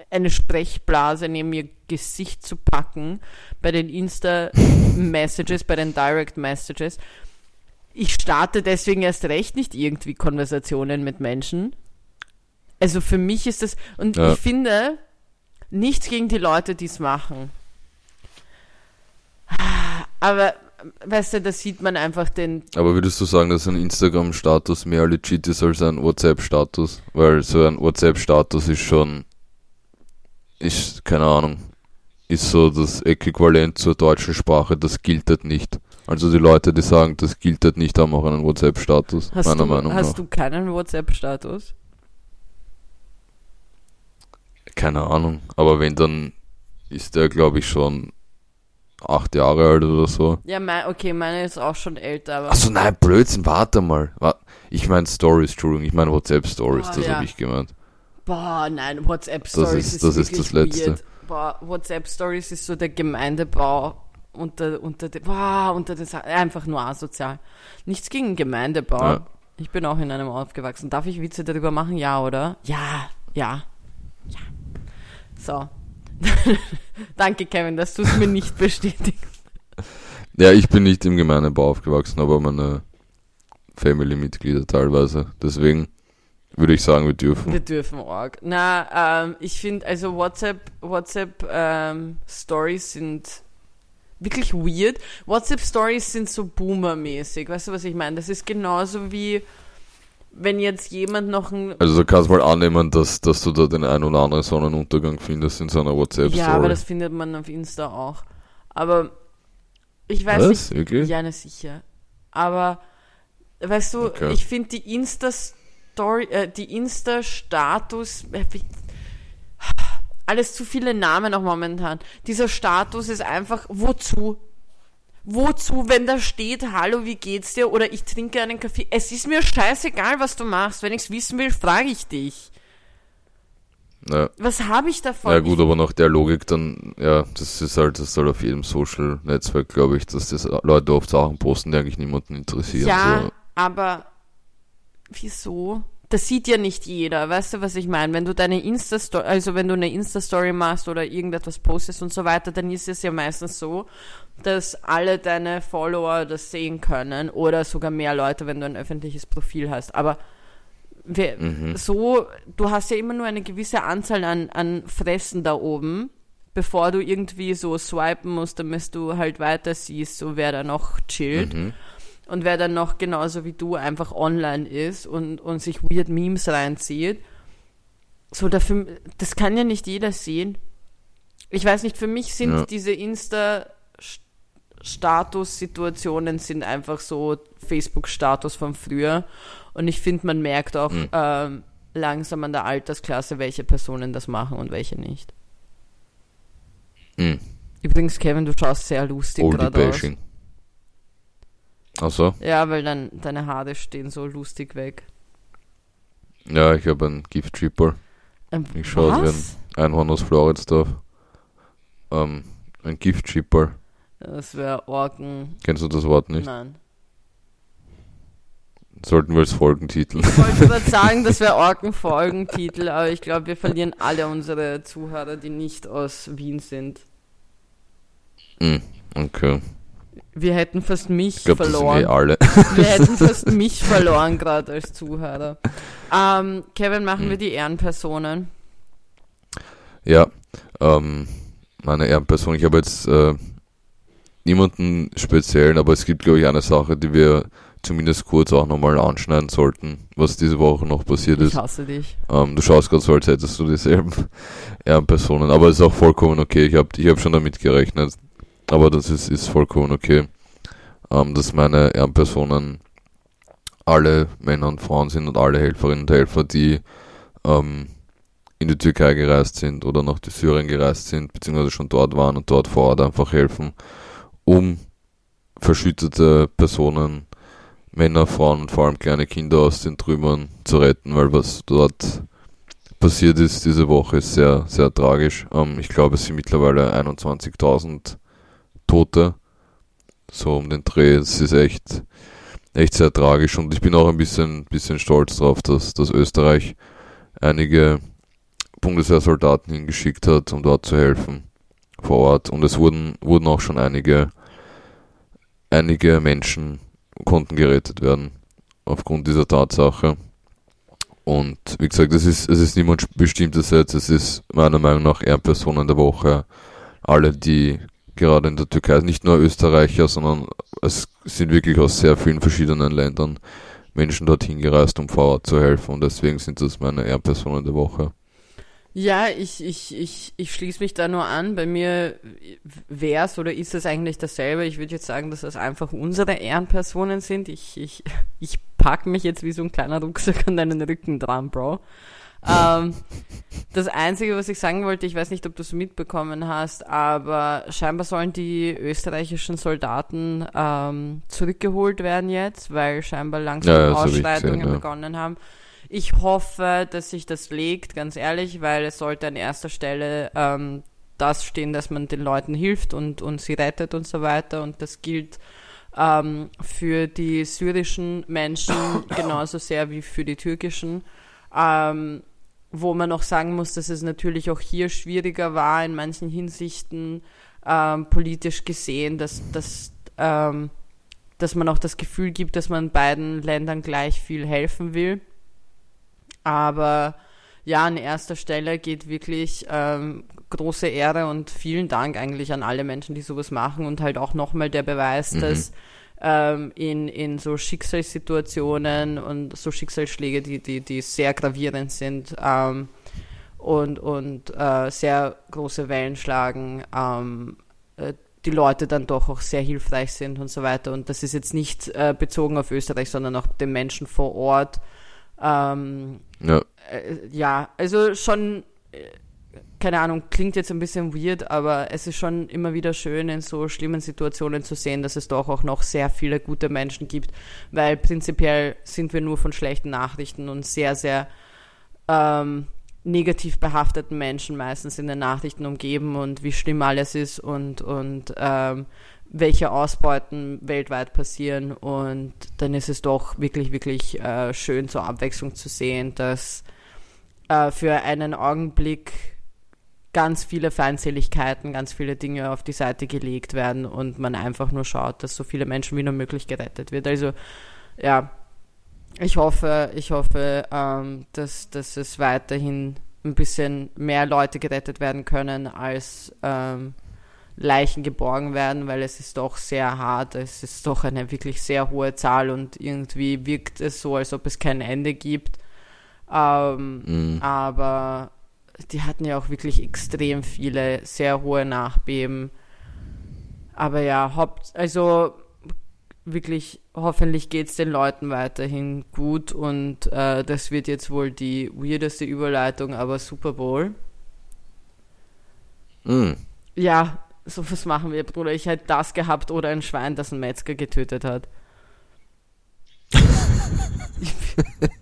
eine Sprechblase neben ihr Gesicht zu packen bei den Insta-Messages, bei den Direct Messages. Ich starte deswegen erst recht nicht irgendwie Konversationen mit Menschen. Also für mich ist das, und Ja. ich finde, nichts gegen die Leute, die es machen. Aber, weißt du, da sieht man einfach den, Aber würdest du sagen, dass ein Instagram-Status mehr legit ist als ein WhatsApp-Status? Weil so ein WhatsApp-Status ist schon, ist, keine Ahnung, ist so das Äquivalent zur deutschen Sprache, das gilt halt nicht. Also die Leute, die sagen, das gilt halt nicht, haben auch einen WhatsApp-Status, Hast, meiner du, Meinung hast nach. du keinen WhatsApp-Status? Keine Ahnung, aber wenn, dann ist der, glaube ich, schon acht Jahre alt oder so. Ja, mein, okay, meine ist auch schon älter, aber. Achso, nein, Blödsinn, warte mal. Ich meine Stories, Entschuldigung, ich meine WhatsApp-Stories, Ah, das ja. habe ich gemeint. Boah, nein, WhatsApp-Stories ist- das ist das Letzte. Weird. Boah, WhatsApp-Stories ist so der Gemeindebau unter, unter den, boah, unter den, einfach nur asozial. Nichts gegen Gemeindebau. Ja. Ich bin auch in einem aufgewachsen. Darf ich Witze darüber machen? Ja, oder? Ja, ja, ja. So. Danke, Kevin, dass du es mir nicht bestätigst. Ja, ich bin nicht im Gemeinebau aufgewachsen, aber meine Family-Mitglieder teilweise. Deswegen würde ich sagen, wir dürfen. Wir dürfen Org. Na, ähm, ich finde, also WhatsApp, WhatsApp ähm, Stories sind wirklich weird. WhatsApp Stories sind so Boomer-mäßig. Weißt du, was ich meine? Das ist genauso wie wenn jetzt jemand noch ein Also du kannst mal annehmen, dass, dass du da den ein oder anderen Sonnenuntergang findest in so einer WhatsApp-Story. Ja, aber das findet man auf Insta auch. Aber ich weiß Was? nicht. Wirklich? Ja, na sicher. Aber weißt du, Okay. ich finde die Insta-Story, äh, die Insta-Status, äh, alles zu viele Namen auch momentan. Dieser Status ist einfach, wozu? Wozu, wenn da steht, hallo, wie geht's dir? Oder ich trinke einen Kaffee. Es ist mir scheißegal, was du machst. Wenn ich's wissen will, frage ich dich. Ja. Was habe ich davon? Ja gut, aber nach der Logik dann, ja, das ist halt, das halt auf jedem Social-Netzwerk, glaube ich, dass das Leute oft Sachen posten, die eigentlich niemanden interessieren. Ja, So. aber wieso? Das sieht ja nicht jeder, weißt du, was ich meine? Wenn du deine Insta-Story, also wenn du eine Insta-Story machst oder irgendetwas postest und so weiter, dann ist es ja meistens so, dass alle deine Follower das sehen können oder sogar mehr Leute, wenn du ein öffentliches Profil hast. Aber wir, Mhm. so, du hast ja immer nur eine gewisse Anzahl an, an Fressen da oben, bevor du irgendwie so swipen musst, damit du halt weiter siehst, so wer da noch chillt. Mhm. Und wer dann noch genauso wie du einfach online ist und, und sich weird Memes reinzieht, so dafür, das kann ja nicht jeder sehen. Ich weiß nicht, für mich sind Ja. diese Insta-Status-Situationen sind einfach so Facebook-Status von früher. Und ich finde, man merkt auch Mhm. ähm, langsam an der Altersklasse, welche Personen das machen und welche nicht. Mhm. Übrigens, Kevin, du schaust sehr lustig gerade aus. Oldie-Bashing. Achso, Ja, weil dann deine Haare stehen so lustig weg. ja, ich habe einen Gift-Tripper, Ähm, Ich schau, es was? Einhorn aus Floridsdorf. Ähm, ein Gift-Tripper. Das wäre Orken. Kennst du das Wort nicht? Nein. Sollten wir als Folgentitel. Ich wollte gerade sagen, das wäre Orken-Folgentitel, aber ich glaube, wir verlieren alle unsere Zuhörer, die nicht aus Wien sind. Mhm. Okay. Wir hätten fast mich Ich sind verloren. eh alle. Wir hätten fast mich verloren gerade als Zuhörer. Ähm, Kevin, machen Hm. wir die Ehrenpersonen. Ja, ähm, meine Ehrenperson. Ich habe jetzt äh, niemanden speziellen, aber es gibt, glaube ich, eine Sache, die wir zumindest kurz auch nochmal anschneiden sollten, was diese Woche noch passiert Ich ist. hasse dich. Ähm, du schaust gerade so, als hättest du dieselben Ehrenpersonen, aber es ist auch vollkommen okay. Ich habe ich hab schon damit gerechnet, aber das ist, ist vollkommen okay, ähm, dass meine Ehrenpersonen alle Männer und Frauen sind und alle Helferinnen und Helfer, die ähm, in die Türkei gereist sind oder nach Syrien gereist sind, beziehungsweise schon dort waren und dort vor Ort einfach helfen, um verschüttete Personen, Männer, Frauen und vor allem kleine Kinder aus den Trümmern zu retten, weil was dort passiert ist diese Woche ist sehr, sehr tragisch. Ähm, ich glaube, es sind mittlerweile 21.000 Tote, so um den Dreh. Es ist echt, echt sehr tragisch und ich bin auch ein bisschen, bisschen stolz darauf, dass, dass Österreich einige Bundeswehrsoldaten hingeschickt hat, um dort zu helfen vor Ort. Und es wurden, wurden auch schon einige, einige Menschen konnten gerettet werden aufgrund dieser Tatsache. Und wie gesagt, es ist, es ist niemand bestimmtes jetzt, es ist meiner Meinung nach Ehrenpersonen der Woche. Alle, die gerade in der Türkei, nicht nur Österreicher, sondern es sind wirklich aus sehr vielen verschiedenen Ländern Menschen dorthin gereist, um vor Ort zu helfen. Und deswegen sind das meine Ehrenpersonen der Woche. Ja, ich, ich, ich, ich schließe mich da nur an. Bei mir wäre es oder ist es eigentlich dasselbe. Ich würde jetzt sagen, dass das einfach unsere Ehrenpersonen sind. Ich, ich, ich pack mich jetzt wie so ein kleiner Rucksack an deinen Rücken dran, Bro. Ähm, das Einzige, was ich sagen wollte, ich weiß nicht, ob du es mitbekommen hast, aber scheinbar sollen die österreichischen Soldaten ähm, zurückgeholt werden jetzt, weil scheinbar langsam Ja, ja, Ausschreitungen gesehen, ja. begonnen haben. Ich hoffe, dass sich das legt, ganz ehrlich, weil es sollte an erster Stelle ähm, das stehen, dass man den Leuten hilft und, und sie rettet und so weiter. Und das gilt ähm, für die syrischen Menschen genauso sehr wie für die türkischen. Ähm, wo man auch sagen muss, dass es natürlich auch hier schwieriger war in manchen Hinsichten ähm, politisch gesehen, dass, dass, ähm, dass man auch das Gefühl gibt, dass man beiden Ländern gleich viel helfen will. Aber ja, an erster Stelle geht wirklich ähm, große Ehre und vielen Dank eigentlich an alle Menschen, die sowas machen und halt auch nochmal der Beweis, Mhm. dass ähm, in, in so Schicksalssituationen und so Schicksalsschläge, die, die, die sehr gravierend sind ähm, und, und äh, sehr große Wellen schlagen, ähm, äh, die Leute dann doch auch sehr hilfreich sind und so weiter. Und das ist jetzt nicht äh, bezogen auf Österreich, sondern auch den Menschen vor Ort Ähm, Ja. äh, ja, also schon, äh, keine Ahnung, klingt jetzt ein bisschen weird, aber es ist schon immer wieder schön, in so schlimmen Situationen zu sehen, dass es doch auch noch sehr viele gute Menschen gibt, weil prinzipiell sind wir nur von schlechten Nachrichten und sehr, sehr ähm, negativ behafteten Menschen meistens in den Nachrichten umgeben und wie schlimm alles ist und, und ähm, welche Ausbeuten weltweit passieren. Und dann ist es doch wirklich, wirklich äh, schön zur Abwechslung zu sehen, dass äh, für einen Augenblick ganz viele Feindseligkeiten, ganz viele Dinge auf die Seite gelegt werden und man einfach nur schaut, dass so viele Menschen wie nur möglich gerettet wird. Also ja, ich hoffe, ich hoffe, ähm, dass, dass es weiterhin ein bisschen mehr Leute gerettet werden können, als ähm, Leichen geborgen werden, weil es ist doch sehr hart. Es ist doch eine wirklich sehr hohe Zahl und irgendwie wirkt es so, als ob es kein Ende gibt. Ähm, Mhm. aber die hatten ja auch wirklich extrem viele sehr hohe Nachbeben. Aber ja, haupt, also wirklich, hoffentlich geht es den Leuten weiterhin gut und äh, das wird jetzt wohl die weirdeste Überleitung, aber Super Bowl. Mhm. Ja, so was machen wir, Bruder. Ich hätte das gehabt oder ein Schwein, das einen Metzger getötet hat.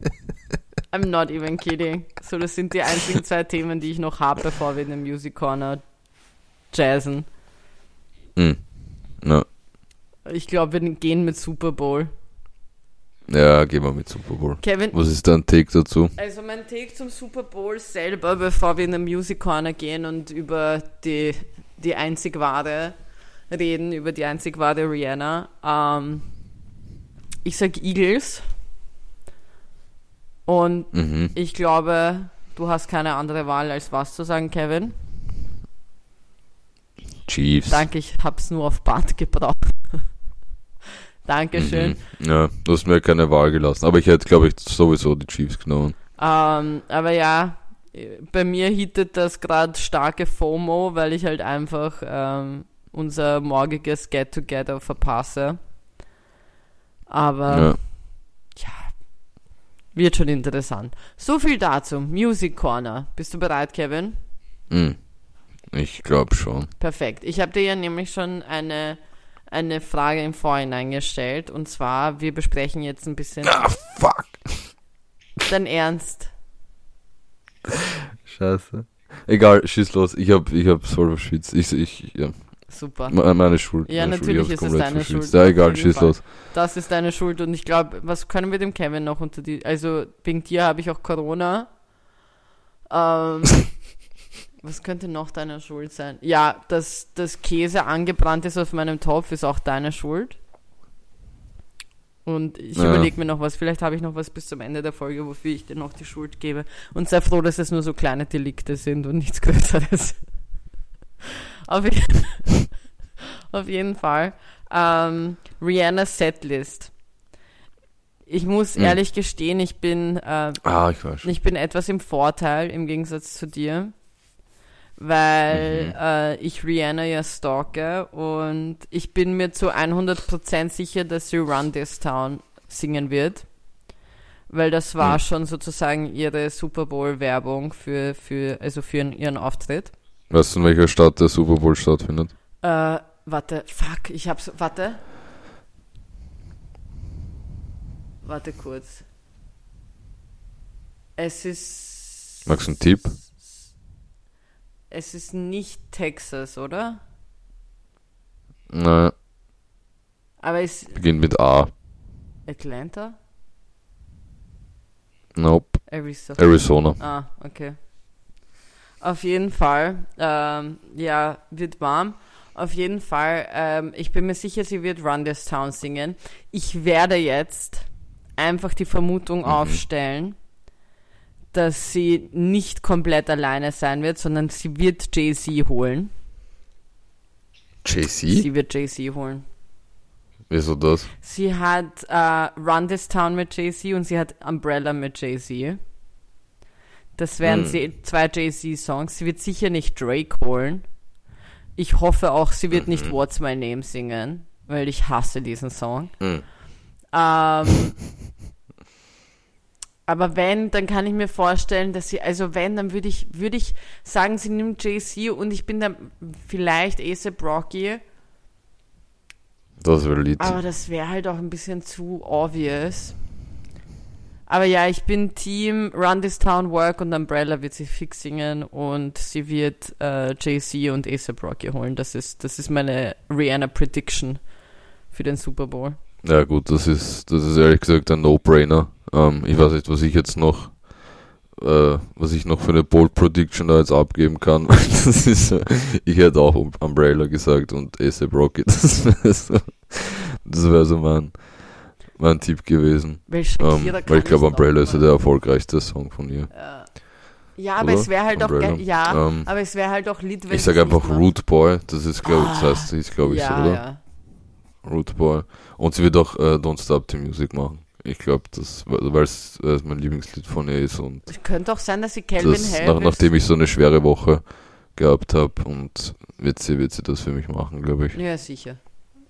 Ich bin- I'm not even kidding. So, das sind die einzigen zwei Themen, die ich noch habe, bevor wir in den Music Corner jazzen. Mhm. Ja. Ich glaube, wir gehen mit Super Bowl. ja, gehen wir mit Super Bowl. Kevin, Was ist dein Take dazu? also mein Take zum Super Bowl selber, bevor wir in den Music Corner gehen und über die, die einzig wahre reden, über die einzig wahre Rihanna. Ähm, ich sag Eagles. Und Mhm. ich glaube, du hast keine andere Wahl, als was zu sagen, Kevin. Chiefs. Danke, ich hab's nur auf Band gebraucht. Dankeschön. Mhm. Ja, du hast mir keine Wahl gelassen. Aber ich hätte, glaube ich, sowieso die Chiefs genommen. Ähm, aber ja, bei mir hittet das gerade starke FOMO, weil ich halt einfach ähm, unser morgiges Get-Together verpasse. Aber Ja. Wird schon interessant. So viel dazu. Music Corner. Bist du bereit, Kevin? Mhm. Ich glaube schon. Perfekt. Ich habe dir ja nämlich schon eine, eine Frage im Vorhinein gestellt. Und zwar, wir besprechen jetzt ein bisschen Ah, fuck. dein Ernst. Scheiße. Egal, schieß los. Ich hab, ich hab voll verschwitzt. Ich, ich, ja. Super. Me- Meine Schuld. Ja, meine natürlich ich hab's ist es deine. Schuld, Ja, egal, schieß los. Das ist deine Schuld und ich glaube, was können wir dem Kevin noch unter die. Also, wegen dir habe ich auch Corona. Ähm, was könnte noch deine Schuld sein? Ja, dass das Käse angebrannt ist auf meinem Topf, ist auch deine Schuld. Und ich Ja. überlege mir noch was. Vielleicht habe ich noch was bis zum Ende der Folge, wofür ich dir noch die Schuld gebe. Und sei froh, dass es nur so kleine Delikte sind und nichts Größeres. Auf, je auf jeden Fall. Ähm, Rihanna's Setlist. Ich muss Hm. ehrlich gestehen, ich bin, äh, Ah, ich ich bin etwas im Vorteil im Gegensatz zu dir, weil äh, ich Rihanna ja stalke und ich bin mir zu 100% sicher, dass sie Run This Town singen wird. Weil das war Hm. schon sozusagen ihre Super Bowl Werbung für, für, also für ihren Auftritt. Weißt du, in welcher Stadt der Super Bowl stattfindet? Äh, warte, fuck, ich hab's, warte. Warte kurz. Es ist. Magst du einen Tipp? Es ist nicht Texas, oder? Nein, Aber es beginnt mit A. Atlanta? Nope. Arizona. Arizona. Ah, okay. Auf jeden Fall, ähm, ja, wird warm. Auf jeden Fall, ähm, ich bin mir sicher, sie wird Run This Town singen. Ich werde jetzt einfach die Vermutung aufstellen, dass sie nicht komplett alleine sein wird, sondern sie wird Jay-Z holen. JC? Sie wird Jay-Z holen. Wieso das? Sie hat äh, Run This Town mit Jay-Z und sie hat Umbrella mit Jay-Z. Das wären Hm. sie zwei Jay-Z-Songs. Sie wird sicher nicht Drake holen. Ich hoffe auch, sie wird nicht What's My Name singen, weil ich hasse diesen Song. Hm. Ähm, Aber wenn, dann kann ich mir vorstellen, dass sie, also wenn, dann würde ich, würde ich sagen, sie nimmt JC und ich bin dann vielleicht ASAP Rocky. Das wäre Lied. Aber das wäre halt auch ein bisschen zu obvious. Aber ja, ich bin Team Run This Town Work und Umbrella wird sie fix singen und sie wird äh, JC und ASAP Rocky holen. Das ist, das ist meine Rihanna Prediction für den Super Bowl. Ja gut, das ist, das ist ehrlich gesagt ein No-Brainer. Ähm, ich weiß nicht, was ich jetzt noch, äh, was ich noch für eine Bold Prediction da jetzt abgeben kann. das ist, äh, ich hätte auch Umbrella gesagt und ASAP Rocky. Das wäre so, wär so mein, mein Tipp gewesen. Weil, Ähm, weil ich glaube, Umbrella ist ja der erfolgreichste Song von ihr. Ja, ja aber es wäre halt Umbrella. auch ja, Ähm, aber es wäre halt auch Lied, wenn Ich sage einfach. Root Boy, das ist glaube Ah, das heißt, ist glaube ich ja, so, oder? Ja. Root Boy. Und sie wird auch äh, Don't Stop the Music machen. Ich glaube, das, weil es äh, mein Lieblingslied von ihr ist und Es könnte auch sein, dass sie Calvin das, nach, nachdem ich so eine schwere Woche gehabt habe und wird sie, wird sie das für mich machen, glaube ich. Ja, sicher.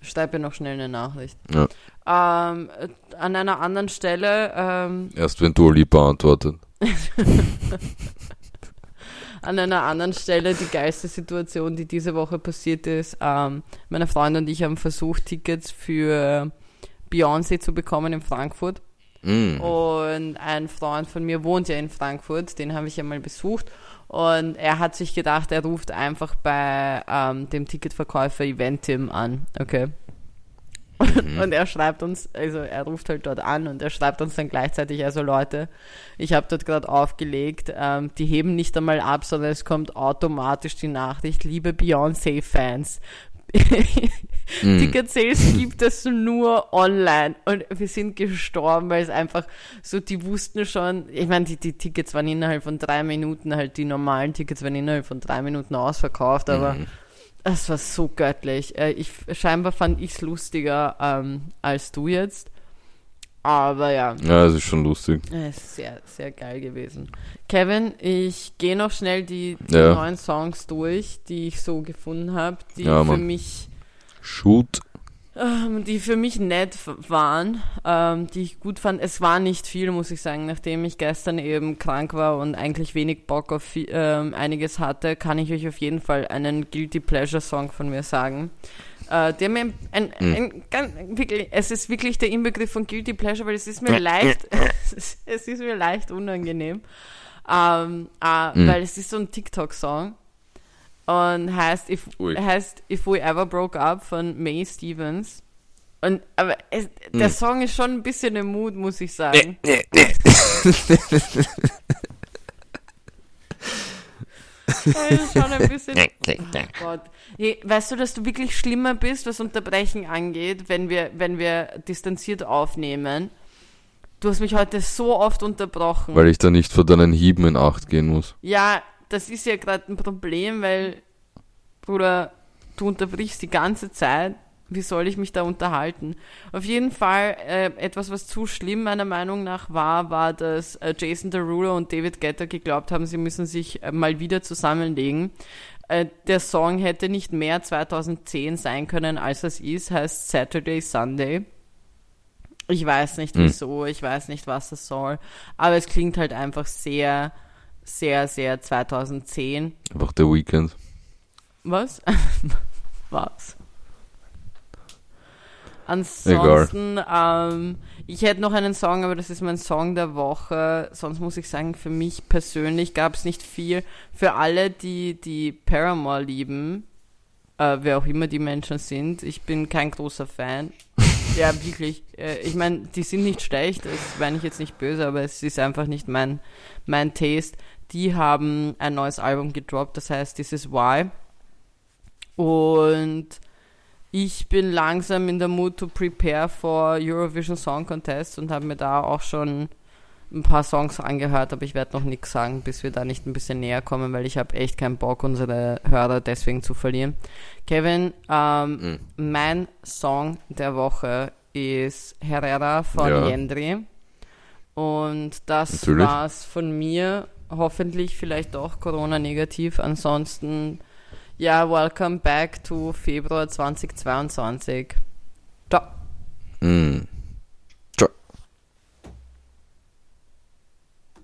Schreib mir noch schnell eine Nachricht. Ja. Ähm, äh, an einer anderen Stelle, ähm, Erst wenn Dua Lipa antwortet. an einer anderen Stelle die geilste Situation, die diese Woche passiert ist. Ähm, meine Freundin und ich haben versucht, Tickets für Beyoncé zu bekommen in Frankfurt. Mm. Und ein Freund von mir wohnt ja in Frankfurt, den habe ich ja mal besucht. Und er hat sich gedacht, er ruft einfach bei ähm, dem Ticketverkäufer Eventim an. Okay. Und er schreibt uns, also er ruft halt dort an und er schreibt uns dann gleichzeitig, also Leute, ich habe dort gerade aufgelegt, ähm, die heben nicht einmal ab, sondern es kommt automatisch die Nachricht, liebe Beyoncé-Fans, Mm. Ticket Sales gibt es nur online und wir sind gestorben, weil es einfach so, die wussten schon, ich meine, die, die Tickets waren innerhalb von drei Minuten, halt die normalen Tickets waren innerhalb von drei Minuten ausverkauft, aber Mhm. es war so göttlich. Äh, Ich, scheinbar fand ich es lustiger ähm, als du jetzt. Aber ja, Ja, es ist schon lustig. es ist sehr, sehr geil gewesen. Kevin, ich gehe noch schnell die, die Ja. neuen Songs durch, die ich so gefunden habe, die Ja, für mich Shoot. ähm, die für mich nett waren, ähm, die ich gut fand. Es war nicht viel, muss ich sagen. Nachdem ich gestern eben krank war und eigentlich wenig Bock auf ähm, einiges hatte, kann ich euch auf jeden Fall einen Guilty Pleasure Song von mir sagen. Äh, der mir ein, ein, ein, ganz, wirklich, es ist wirklich der Inbegriff von Guilty Pleasure, weil es ist mir leicht, es ist, mir leicht unangenehm. Ähm, äh, Mhm. Weil es ist so ein TikTok-Song und heißt If, Ui. heißt If We Ever Broke Up von May Stevens. Und, aber es, der Mhm. Song ist schon ein bisschen im Mut, muss ich sagen. Ist schon ein bisschen. Oh Gott. Weißt du, dass du wirklich schlimmer bist, was Unterbrechen angeht, wenn wir, wenn wir distanziert aufnehmen? Du hast mich heute so oft unterbrochen. Weil ich da nicht vor deinen Hieben in Acht gehen muss. Ja, das ist ja gerade ein Problem, weil, Bruder, du unterbrichst die ganze Zeit. Wie soll ich mich da unterhalten? Auf jeden Fall, äh, etwas, was zu schlimm meiner Meinung nach war, war, dass äh, Jason Derulo und David Guetta geglaubt haben, sie müssen sich äh, mal wieder zusammenlegen. Äh, der Song hätte nicht mehr 2010 sein können, als es ist, heißt Saturday Sunday. Ich weiß nicht Hm. wieso, ich weiß nicht, was das soll, aber es klingt halt einfach sehr, sehr, sehr 2010. Einfach der Weekend. Was? Was? Ansonsten, ähm, ich hätte noch einen Song, aber das ist mein Song der Woche. Sonst muss ich sagen, für mich persönlich gab es nicht viel. Für alle, die die Paramore lieben, äh, wer auch immer die Menschen sind, ich bin kein großer Fan. ja, wirklich. Äh, ich meine, die sind nicht schlecht, das meine ich jetzt nicht böse, aber es ist einfach nicht mein, mein Taste. Die haben ein neues Album gedroppt, das heißt This is Why. Und ich bin langsam in der Mood to prepare for Eurovision Song Contest und habe mir da auch schon ein paar Songs angehört, aber ich werde noch nichts sagen, bis wir da nicht ein bisschen näher kommen, weil ich habe echt keinen Bock, unsere Hörer deswegen zu verlieren. Kevin, ähm, Mhm. mein Song der Woche ist Herrera von Ja. Yendri. Und das Natürlich. war's von mir. Hoffentlich vielleicht doch Corona-negativ. Ansonsten, ja, welcome back to Februar 2022. Ciao. Mm.